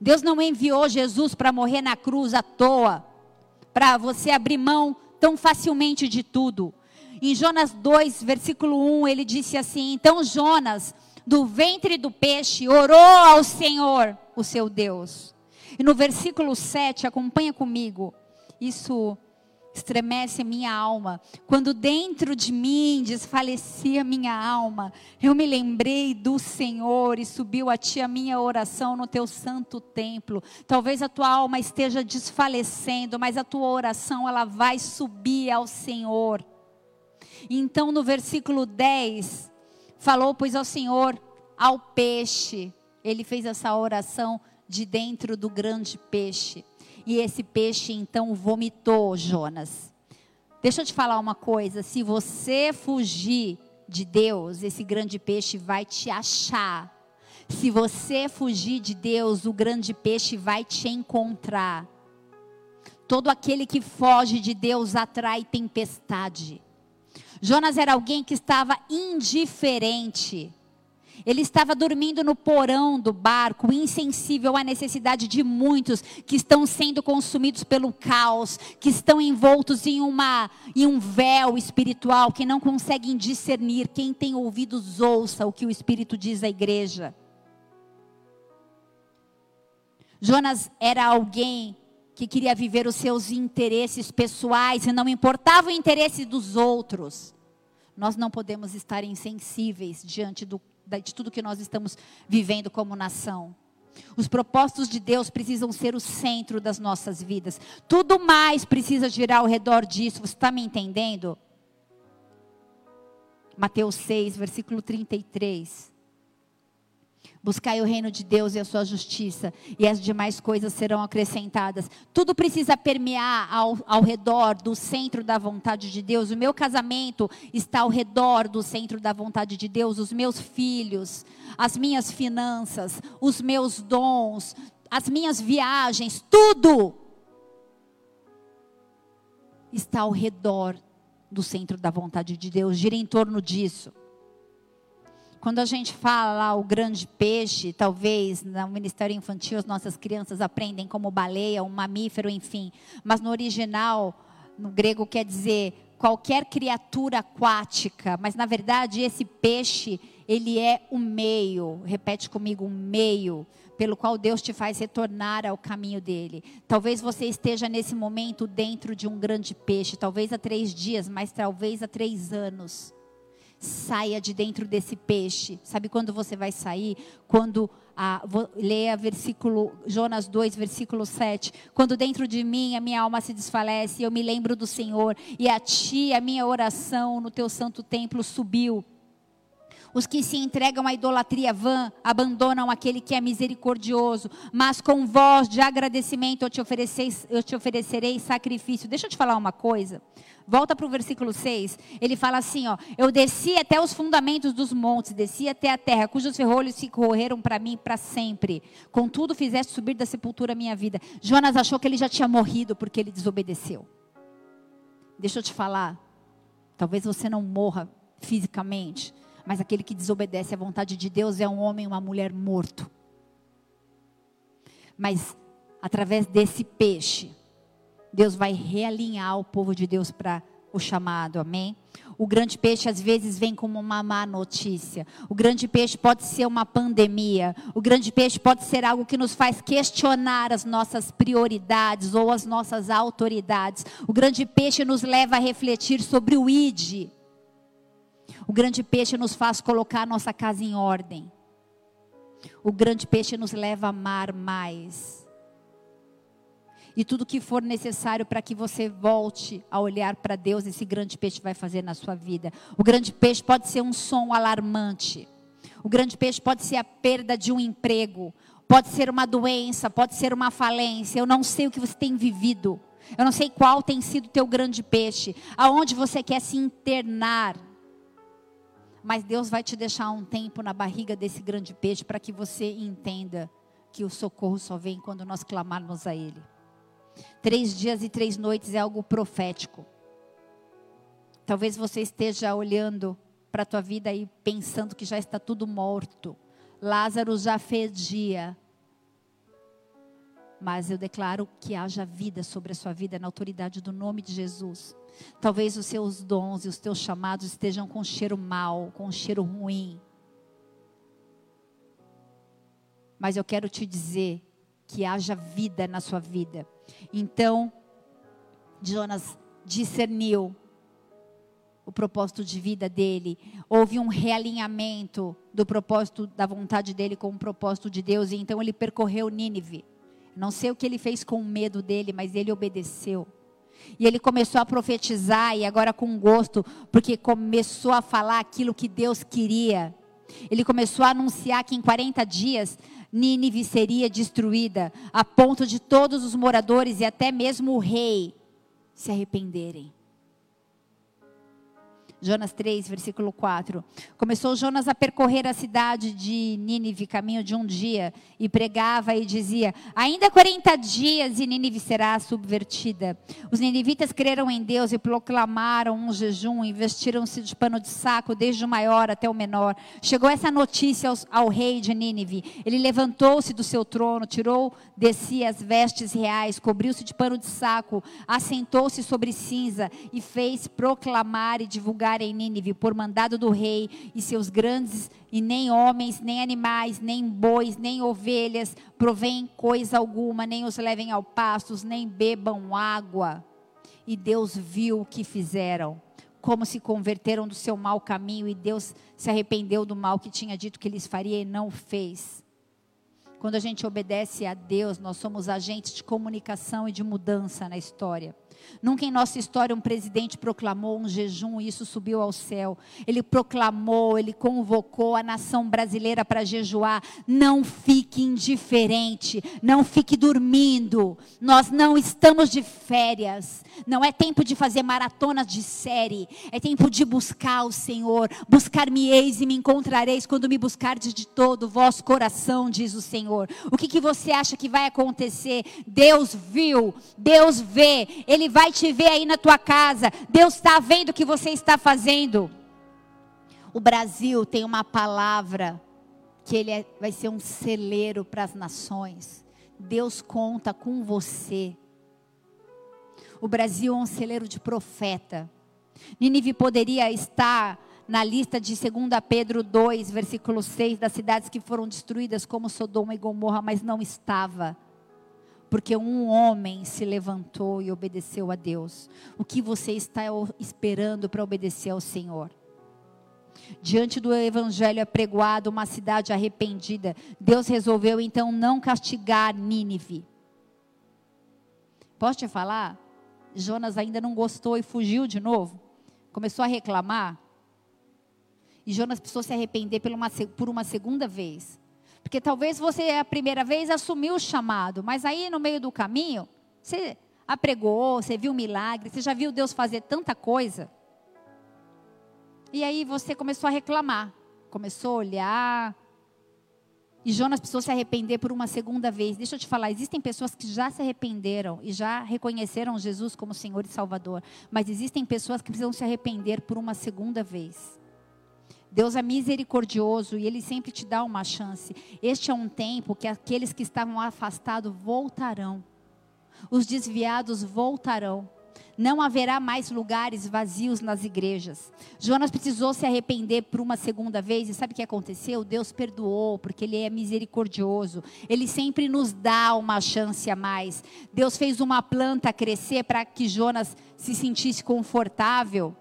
Deus não enviou Jesus para morrer na cruz à toa, para você abrir mão tão facilmente de tudo. Em Jonas 2, versículo 1, ele disse assim: Então Jonas, do ventre do peixe, orou ao Senhor, o seu Deus. E no versículo 7, acompanha comigo. Isso estremece minha alma. Quando dentro de mim desfalecia minha alma, eu me lembrei do Senhor e subiu a ti a minha oração no teu santo templo. Talvez a tua alma esteja desfalecendo, mas a tua oração ela vai subir ao Senhor. Então no versículo 10, falou pois ao Senhor ao peixe. Ele fez essa oração de dentro do grande peixe. E esse peixe então vomitou Jonas. Deixa eu te falar uma coisa: se você fugir de Deus, esse grande peixe vai te achar. Se você fugir de Deus, o grande peixe vai te encontrar. Todo aquele que foge de Deus atrai tempestade. Jonas era alguém que estava indiferente. Ele estava dormindo no porão do barco, insensível à necessidade de muitos que estão sendo consumidos pelo caos, que estão envoltos em, uma, em um véu espiritual, que não conseguem discernir. Quem tem ouvidos, ouça o que o Espírito diz à igreja. Jonas era alguém que queria viver os seus interesses pessoais e não importava o interesse dos outros. Nós não podemos estar insensíveis diante do de tudo que nós estamos vivendo como nação. Os propósitos de Deus precisam ser o centro das nossas vidas. Tudo mais precisa girar ao redor disso. Você está me entendendo? Mateus 6, versículo 33. Buscai o reino de Deus e a sua justiça, e as demais coisas serão acrescentadas. Tudo precisa permear ao, ao redor do centro da vontade de Deus. O meu casamento está ao redor do centro da vontade de Deus. Os meus filhos, as minhas finanças, os meus dons, as minhas viagens, tudo está ao redor do centro da vontade de Deus, gira em torno disso. Quando a gente fala lá o grande peixe, talvez no Ministério Infantil as nossas crianças aprendem como baleia, um mamífero, enfim. Mas no original, no grego quer dizer qualquer criatura aquática. Mas na verdade esse peixe, ele é o meio. Repete comigo, um meio pelo qual Deus te faz retornar ao caminho dele. Talvez você esteja nesse momento dentro de um grande peixe, talvez há três dias, mas talvez há três anos saia de dentro desse peixe. Sabe quando você vai sair? Quando a, vou, leia versículo Jonas 2, versículo 7. Quando dentro de mim a minha alma se desfalece, eu me lembro do Senhor, e a ti a minha oração no teu santo templo subiu. Os que se entregam à idolatria vã abandonam aquele que é misericordioso, mas com voz de agradecimento eu te, eu te oferecerei sacrifício. Deixa eu te falar uma coisa. Volta para o versículo 6. Ele fala assim: ó, Eu desci até os fundamentos dos montes, desci até a terra, cujos ferrolhos se correram para mim para sempre. Contudo, fizeste subir da sepultura a minha vida. Jonas achou que ele já tinha morrido porque ele desobedeceu. Deixa eu te falar. Talvez você não morra fisicamente, mas aquele que desobedece à vontade de Deus é um homem, uma mulher morto. Mas através desse peixe, Deus vai realinhar o povo de Deus para o chamado, amém? O grande peixe às vezes vem como uma má notícia. O grande peixe pode ser uma pandemia. O grande peixe pode ser algo que nos faz questionar as nossas prioridades ou as nossas autoridades. O grande peixe nos leva a refletir sobre o ID. O grande peixe nos faz colocar a nossa casa em ordem. O grande peixe nos leva a amar mais e tudo que for necessário para que você volte a olhar para Deus, esse grande peixe vai fazer na sua vida. O grande peixe pode ser um som alarmante. O grande peixe pode ser a perda de um emprego, pode ser uma doença, pode ser uma falência. Eu não sei o que você tem vivido. Eu não sei qual tem sido o teu grande peixe, aonde você quer se internar. Mas Deus vai te deixar um tempo na barriga desse grande peixe para que você entenda que o socorro só vem quando nós clamarmos a Ele. Três dias e três noites é algo profético. Talvez você esteja olhando para a tua vida e pensando que já está tudo morto. Lázaro já fedia. Mas eu declaro que haja vida sobre a sua vida na autoridade do nome de Jesus. Talvez os seus dons e os teus chamados estejam com cheiro mal, com cheiro ruim. Mas eu quero te dizer que haja vida na sua vida. Então, Jonas discerniu o propósito de vida dele. Houve um realinhamento do propósito da vontade dele com o propósito de Deus e então ele percorreu Nínive. Não sei o que ele fez com o medo dele, mas ele obedeceu. E ele começou a profetizar e agora com gosto, porque começou a falar aquilo que Deus queria. Ele começou a anunciar que em 40 dias Nínive seria destruída, a ponto de todos os moradores e até mesmo o rei se arrependerem. Jonas 3, versículo 4. Começou Jonas a percorrer a cidade de Nínive, caminho de um dia, e pregava e dizia: Ainda 40 dias e Nínive será subvertida. Os ninivitas creram em Deus e proclamaram um jejum, e vestiram-se de pano de saco, desde o maior até o menor. Chegou essa notícia ao, ao rei de Nínive. Ele levantou-se do seu trono, tirou de si as vestes reais, cobriu-se de pano de saco, assentou-se sobre cinza e fez proclamar e divulgar em Nínive por mandado do rei e seus grandes, e nem homens, nem animais, nem bois, nem ovelhas provém coisa alguma, nem os levem ao pastos, nem bebam água. E Deus viu o que fizeram, como se converteram do seu mau caminho, e Deus se arrependeu do mal que tinha dito que lhes faria e não fez. Quando a gente obedece a Deus, nós somos agentes de comunicação e de mudança na história. Nunca em nossa história um presidente proclamou um jejum e isso subiu ao céu. Ele proclamou, ele convocou a nação brasileira para jejuar. Não fique indiferente, não fique dormindo. Nós não estamos de férias. Não é tempo de fazer maratonas de série. É tempo de buscar o Senhor. Buscar-me-eis e me encontrareis quando me buscardes de todo o vosso coração, diz o Senhor. O que, que você acha que vai acontecer? Deus viu, Deus vê, Ele vai te ver aí na tua casa. Deus está vendo o que você está fazendo. O Brasil tem uma palavra que ele é, vai ser um celeiro para as nações. Deus conta com você. O Brasil é um celeiro de profeta. Nínive poderia estar na lista de 2 Pedro 2, versículo 6, das cidades que foram destruídas como Sodoma e Gomorra, mas não estava porque um homem se levantou e obedeceu a Deus. O que você está esperando para obedecer ao Senhor? Diante do evangelho apregoado, uma cidade arrependida, Deus resolveu então não castigar Nínive. Posso te falar? Jonas ainda não gostou e fugiu de novo. Começou a reclamar. E Jonas precisou se arrepender por uma, por uma segunda vez. Porque talvez você, a primeira vez, assumiu o chamado, mas aí no meio do caminho, você apregou, você viu milagre, você já viu Deus fazer tanta coisa. E aí você começou a reclamar, começou a olhar. E Jonas precisou se arrepender por uma segunda vez. Deixa eu te falar, existem pessoas que já se arrependeram e já reconheceram Jesus como Senhor e Salvador. Mas existem pessoas que precisam se arrepender por uma segunda vez. Deus é misericordioso e Ele sempre te dá uma chance. Este é um tempo que aqueles que estavam afastados voltarão. Os desviados voltarão. Não haverá mais lugares vazios nas igrejas. Jonas precisou se arrepender por uma segunda vez, e sabe o que aconteceu? Deus perdoou, porque Ele é misericordioso. Ele sempre nos dá uma chance a mais. Deus fez uma planta crescer para que Jonas se sentisse confortável.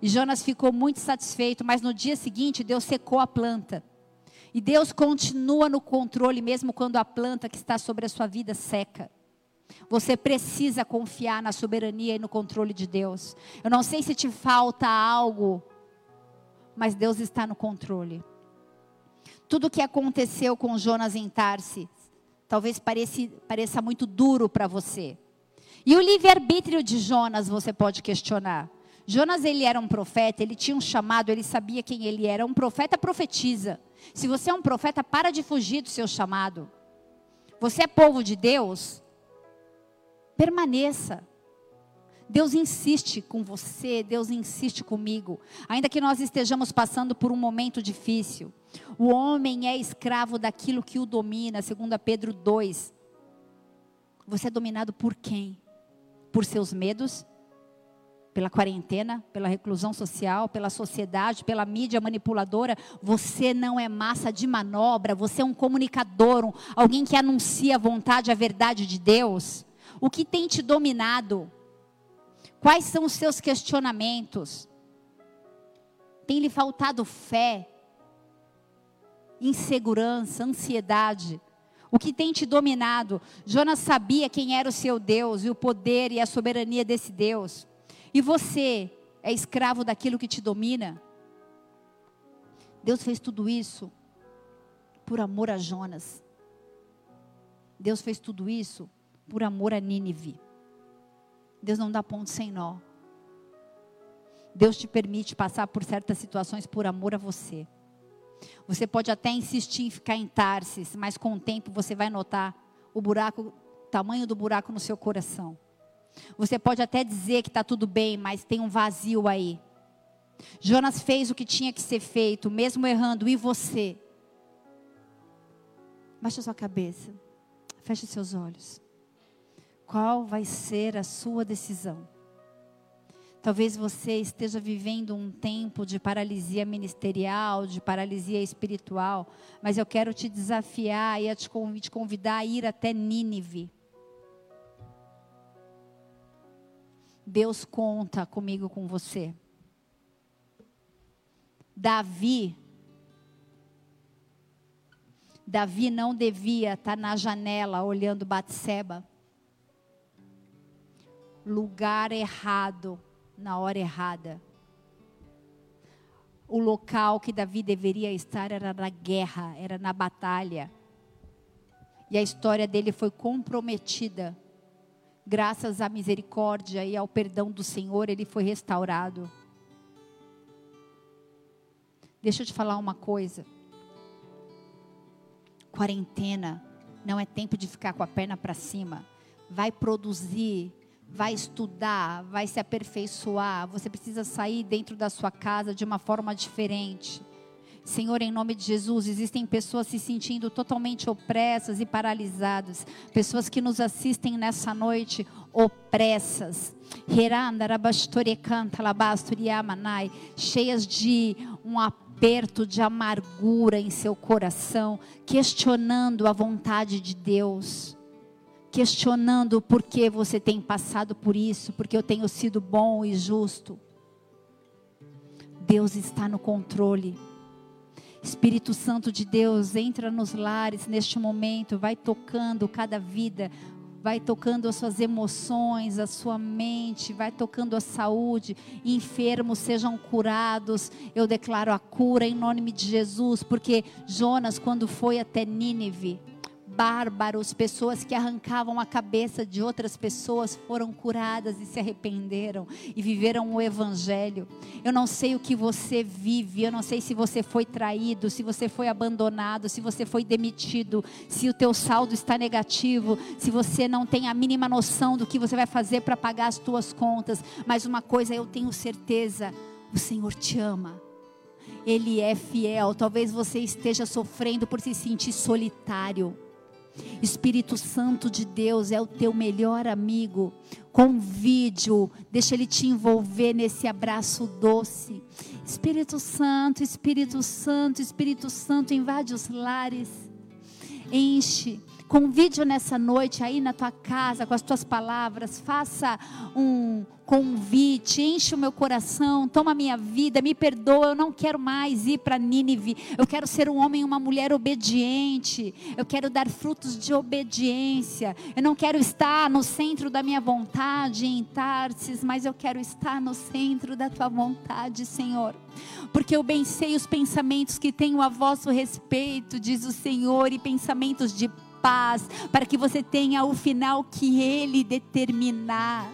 E Jonas ficou muito satisfeito, mas no dia seguinte Deus secou a planta. E Deus continua no controle mesmo quando a planta que está sobre a sua vida seca. Você precisa confiar na soberania e no controle de Deus. Eu não sei se te falta algo, mas Deus está no controle. Tudo o que aconteceu com Jonas em Tarsis, talvez pareça, pareça muito duro para você. E o livre-arbítrio de Jonas você pode questionar. Jonas ele era um profeta, ele tinha um chamado, ele sabia quem ele era. Um profeta profetiza. Se você é um profeta, para de fugir do seu chamado. Você é povo de Deus, permaneça. Deus insiste com você, Deus insiste comigo. Ainda que nós estejamos passando por um momento difícil. O homem é escravo daquilo que o domina, segundo Pedro 2. Você é dominado por quem? Por seus medos? Pela quarentena, pela reclusão social, pela sociedade, pela mídia manipuladora. Você não é massa de manobra, você é um comunicador, um, alguém que anuncia a vontade, a verdade de Deus. O que tem te dominado? Quais são os seus questionamentos? Tem lhe faltado fé, insegurança, ansiedade? O que tem te dominado? Jonas sabia quem era o seu Deus e o poder e a soberania desse Deus. E você é escravo daquilo que te domina? Deus fez tudo isso por amor a Jonas. Deus fez tudo isso por amor a Nínive. Deus não dá ponto sem nó. Deus te permite passar por certas situações por amor a você. Você pode até insistir em ficar em Tarsis, mas com o tempo você vai notar o buraco, o tamanho do buraco no seu coração. Você pode até dizer que está tudo bem, mas tem um vazio aí. Jonas fez o que tinha que ser feito, mesmo errando, e você? Baixa sua cabeça, feche seus olhos. Qual vai ser a sua decisão? Talvez você esteja vivendo um tempo de paralisia ministerial, de paralisia espiritual, mas eu quero te desafiar e te convidar a ir até Nínive Deus conta comigo, com você. Davi, Davi não devia estar na janela olhando Batseba. lugar errado, na hora errada. O local que Davi deveria estar era na guerra, era na batalha. E a história dele foi comprometida. Graças à misericórdia e ao perdão do Senhor, ele foi restaurado. Deixa eu te falar uma coisa. Quarentena não é tempo de ficar com a perna para cima. Vai produzir, vai estudar, vai se aperfeiçoar. Você precisa sair dentro da sua casa de uma forma diferente. Senhor, em nome de Jesus, existem pessoas se sentindo totalmente opressas e paralisadas, pessoas que nos assistem nessa noite opressas, cheias de um aperto de amargura em seu coração, questionando a vontade de Deus questionando por que você tem passado por isso, porque eu tenho sido bom e justo. Deus está no controle. Espírito Santo de Deus, entra nos lares neste momento, vai tocando cada vida, vai tocando as suas emoções, a sua mente, vai tocando a saúde. Enfermos sejam curados. Eu declaro a cura em nome de Jesus, porque Jonas, quando foi até Nínive, bárbaros, pessoas que arrancavam a cabeça de outras pessoas, foram curadas e se arrependeram e viveram o Evangelho. Eu não sei o que você vive, eu não sei se você foi traído, se você foi abandonado, se você foi demitido, se o teu saldo está negativo, se você não tem a mínima noção do que você vai fazer para pagar as tuas contas. Mas uma coisa eu tenho certeza: o Senhor te ama. Ele é fiel. Talvez você esteja sofrendo por se sentir solitário. Espírito Santo de Deus é o teu melhor amigo. Convide-o, deixa ele te envolver nesse abraço doce. Espírito Santo, Espírito Santo, Espírito Santo, invade os lares. Enche Convide-o nessa noite aí na tua casa com as tuas palavras. Faça um convite, enche o meu coração, toma a minha vida, me perdoa. Eu não quero mais ir para Nínive. Eu quero ser um homem e uma mulher obediente. Eu quero dar frutos de obediência. Eu não quero estar no centro da minha vontade em Tarsis, mas eu quero estar no centro da tua vontade, Senhor. Porque eu bem sei os pensamentos que tenho a vosso respeito, diz o Senhor, e pensamentos de paz, para que você tenha o final que Ele determinar.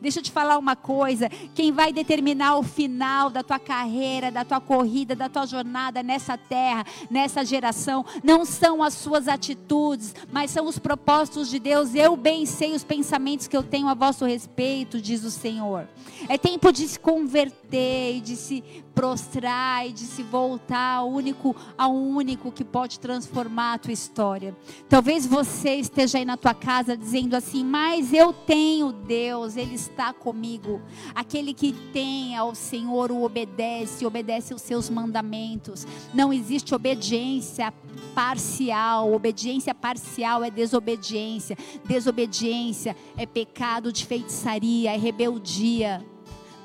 Deixa eu te falar uma coisa: quem vai determinar o final da tua carreira, da tua corrida, da tua jornada nessa terra, nessa geração, não são as suas atitudes, mas são os propósitos de Deus. Eu bem sei os pensamentos que eu tenho a vosso respeito, diz o Senhor. É tempo de se converter e de se prostrar e de se voltar ao único, ao único que pode transformar a tua história. Talvez você esteja aí na tua casa dizendo assim: "Mas eu tenho Deus, ele está comigo". Aquele que tem ao Senhor o obedece, obedece os seus mandamentos. Não existe obediência parcial. Obediência parcial é desobediência. Desobediência é pecado de feitiçaria, é rebeldia.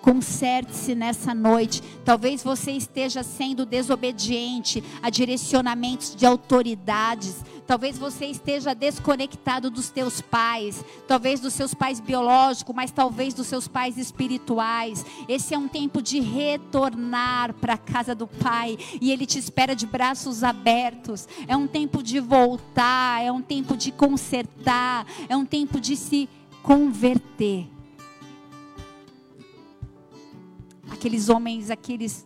Conserte-se nessa noite. Talvez você esteja sendo desobediente a direcionamentos de autoridades. Talvez você esteja desconectado dos teus pais, talvez dos seus pais biológicos, mas talvez dos seus pais espirituais. Esse é um tempo de retornar para a casa do Pai e Ele te espera de braços abertos. É um tempo de voltar, é um tempo de consertar, é um tempo de se converter. Aqueles homens, aqueles,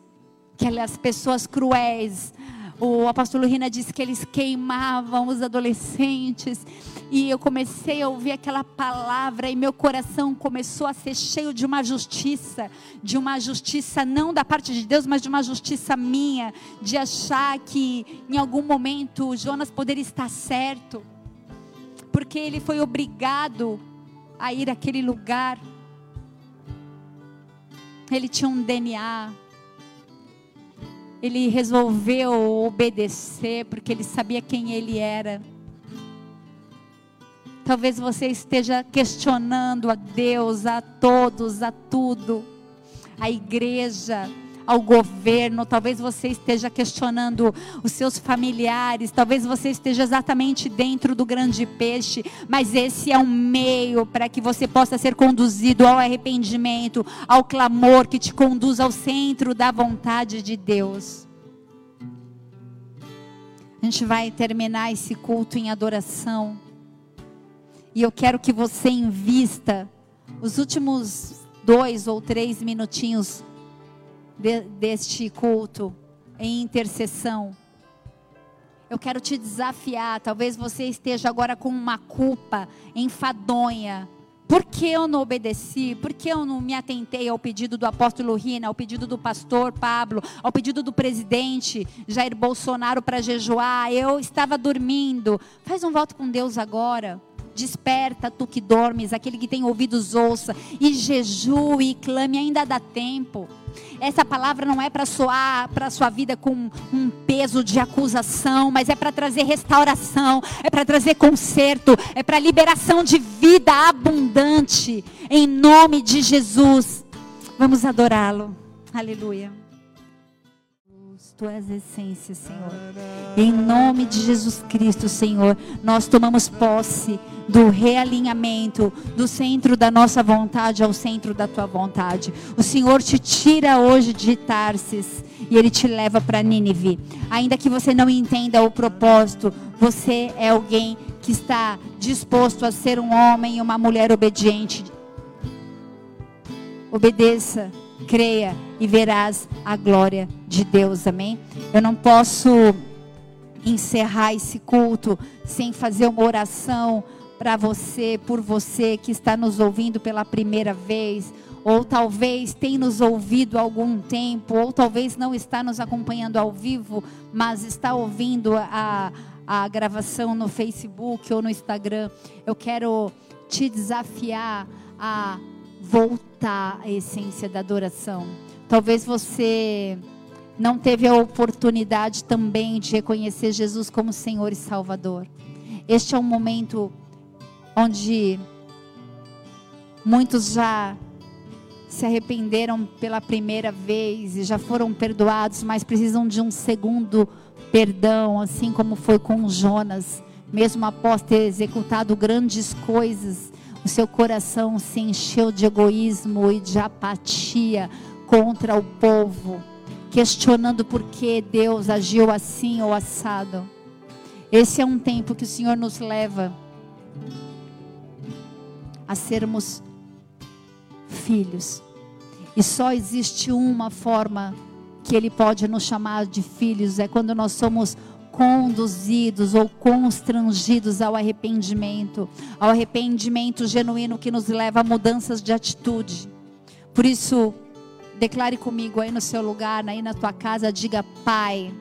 aquelas pessoas cruéis. O apóstolo Rina disse que eles queimavam os adolescentes. E eu comecei a ouvir aquela palavra e meu coração começou a ser cheio de uma justiça, de uma justiça não da parte de Deus, mas de uma justiça minha, de achar que em algum momento Jonas poderia estar certo, porque ele foi obrigado a ir àquele lugar. Ele tinha um DNA. Ele resolveu obedecer porque ele sabia quem ele era. Talvez você esteja questionando a Deus, a todos, a tudo, a igreja, ao governo, talvez você esteja questionando os seus familiares, talvez você esteja exatamente dentro do grande peixe, mas esse é um meio para que você possa ser conduzido ao arrependimento, ao clamor que te conduz ao centro da vontade de Deus. A gente vai terminar esse culto em adoração. E eu quero que você invista os últimos dois ou três minutinhos de, deste culto em intercessão. Eu quero te desafiar. Talvez você esteja agora com uma culpa enfadonha. Por que eu não obedeci? Por que eu não me atentei ao pedido do apóstolo Rina, ao pedido do pastor Pablo, ao pedido do presidente Jair Bolsonaro para jejuar? Eu estava dormindo. Faz um voto com Deus agora. Desperta tu que dormes, aquele que tem ouvidos ouça, e jejue e clame, ainda dá tempo. Essa palavra não é para soar para a sua vida com um peso de acusação, mas é para trazer restauração, é para trazer conserto, é para liberação de vida abundante, em nome de Jesus. Vamos adorá-lo. Aleluia. Tu és essência, Senhor. Em nome de Jesus Cristo, Senhor, nós tomamos posse do realinhamento do centro da nossa vontade ao centro da tua vontade. O Senhor te tira hoje de Tarsis e ele te leva para Nínive. Ainda que você não entenda o propósito, você é alguém que está disposto a ser um homem e uma mulher obediente. Obedeça, creia e verás a glória de Deus. Amém? Eu não posso encerrar esse culto sem fazer uma oração para você, por você que está nos ouvindo pela primeira vez, ou talvez tem nos ouvido há algum tempo, ou talvez não está nos acompanhando ao vivo, mas está ouvindo a, a gravação no Facebook ou no Instagram. Eu quero te desafiar a voltar à essência da adoração. Talvez você não teve a oportunidade também de reconhecer Jesus como Senhor e Salvador. Este é um momento onde muitos já se arrependeram pela primeira vez e já foram perdoados, mas precisam de um segundo perdão, assim como foi com Jonas, mesmo após ter executado grandes coisas, o seu coração se encheu de egoísmo e de apatia contra o povo, questionando por que Deus agiu assim ou assado. Esse é um tempo que o Senhor nos leva a sermos filhos. E só existe uma forma que Ele pode nos chamar de filhos, é quando nós somos conduzidos ou constrangidos ao arrependimento, ao arrependimento genuíno que nos leva a mudanças de atitude. Por isso, Declare comigo aí no seu lugar, aí na tua casa, diga: Pai,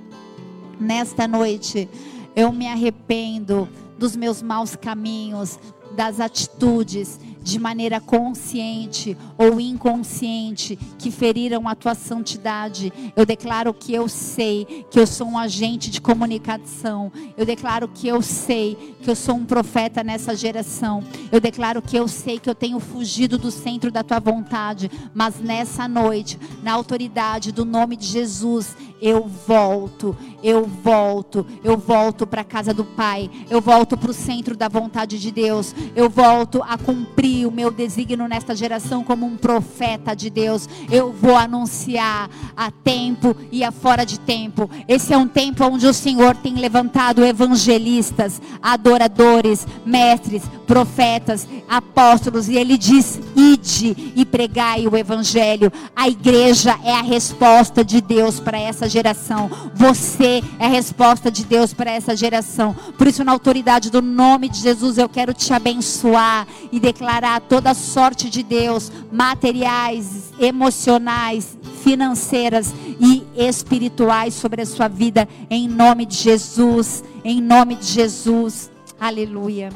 nesta noite eu me arrependo dos meus maus caminhos, das atitudes de maneira consciente ou inconsciente que feriram a tua santidade. Eu declaro que eu sei que eu sou um agente de comunicação. Eu declaro que eu sei que eu sou um profeta nessa geração. Eu declaro que eu sei que eu tenho fugido do centro da tua vontade, mas nessa noite, na autoridade do nome de Jesus, eu volto, eu volto, eu volto para a casa do Pai, eu volto para o centro da vontade de Deus, eu volto a cumprir o meu desígnio nesta geração como um profeta de Deus. Eu vou anunciar a tempo e a fora de tempo. Esse é um tempo onde o Senhor tem levantado evangelistas, adoradores, mestres, profetas, apóstolos, e Ele diz: ide e pregai o evangelho. A igreja é a resposta de Deus para essa geração. Você é a resposta de Deus para essa geração. Por isso, na autoridade do nome de Jesus, eu quero te abençoar e declarar toda sorte de Deus, materiais, emocionais, financeiras e espirituais sobre a sua vida, em nome de Jesus. Em nome de Jesus. Aleluia.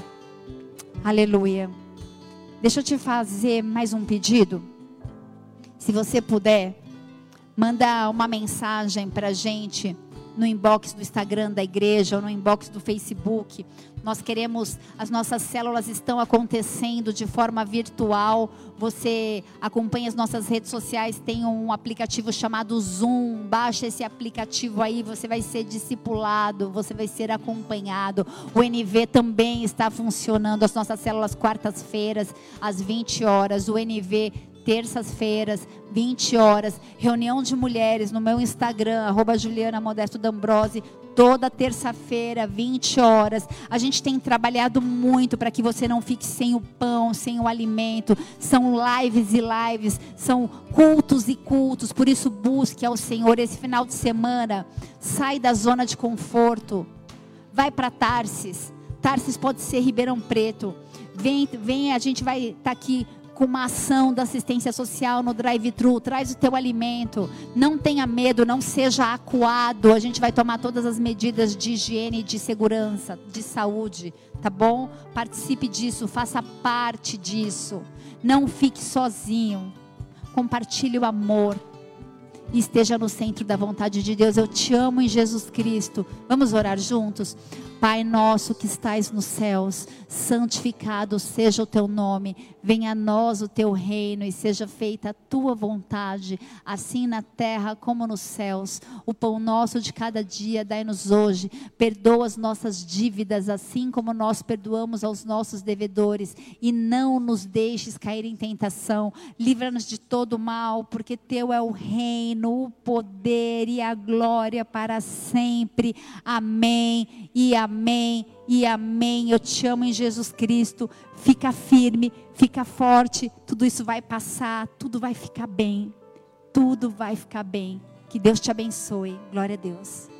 Aleluia. Deixa eu te fazer mais um pedido. Se você puder, manda uma mensagem para a gente no inbox do Instagram da igreja ou no inbox do Facebook. Nós queremos, as nossas células estão acontecendo de forma virtual. Você acompanha as nossas redes sociais, tem um aplicativo chamado Zoom. Baixa esse aplicativo aí, você vai ser discipulado, você vai ser acompanhado. O NV também está funcionando, as nossas células quartas-feiras, às 20 horas. O NV terças-feiras, 20 horas, reunião de mulheres no meu Instagram, arroba Juliana Modesto toda terça-feira, 20 horas. A gente tem trabalhado muito para que você não fique sem o pão, sem o alimento. São lives e lives, são cultos e cultos. Por isso, busque ao Senhor esse final de semana. Sai da zona de conforto. Vai para Tarsis. Tarsis pode ser Ribeirão Preto. Vem, vem, a gente vai estar tá aqui com uma ação da assistência social no drive-thru, traz o teu alimento, não tenha medo, não seja acuado, a gente vai tomar todas as medidas de higiene, de segurança, de saúde, tá bom? Participe disso, faça parte disso, não fique sozinho, compartilhe o amor, e esteja no centro da vontade de Deus. Eu te amo em Jesus Cristo. Vamos orar juntos? Pai nosso que estais nos céus, santificado seja o teu nome, venha a nós o teu reino e seja feita a tua vontade, assim na terra como nos céus. O pão nosso de cada dia dai-nos hoje, perdoa as nossas dívidas, assim como nós perdoamos aos nossos devedores, e não nos deixes cair em tentação, livra-nos de todo mal, porque teu é o reino, o poder e a glória para sempre. Amém e amém amém e amém. Eu te amo em Jesus Cristo. Fica firme, fica forte. Tudo isso vai passar, tudo vai ficar bem. Tudo vai ficar bem. Que Deus te abençoe. Glória a Deus.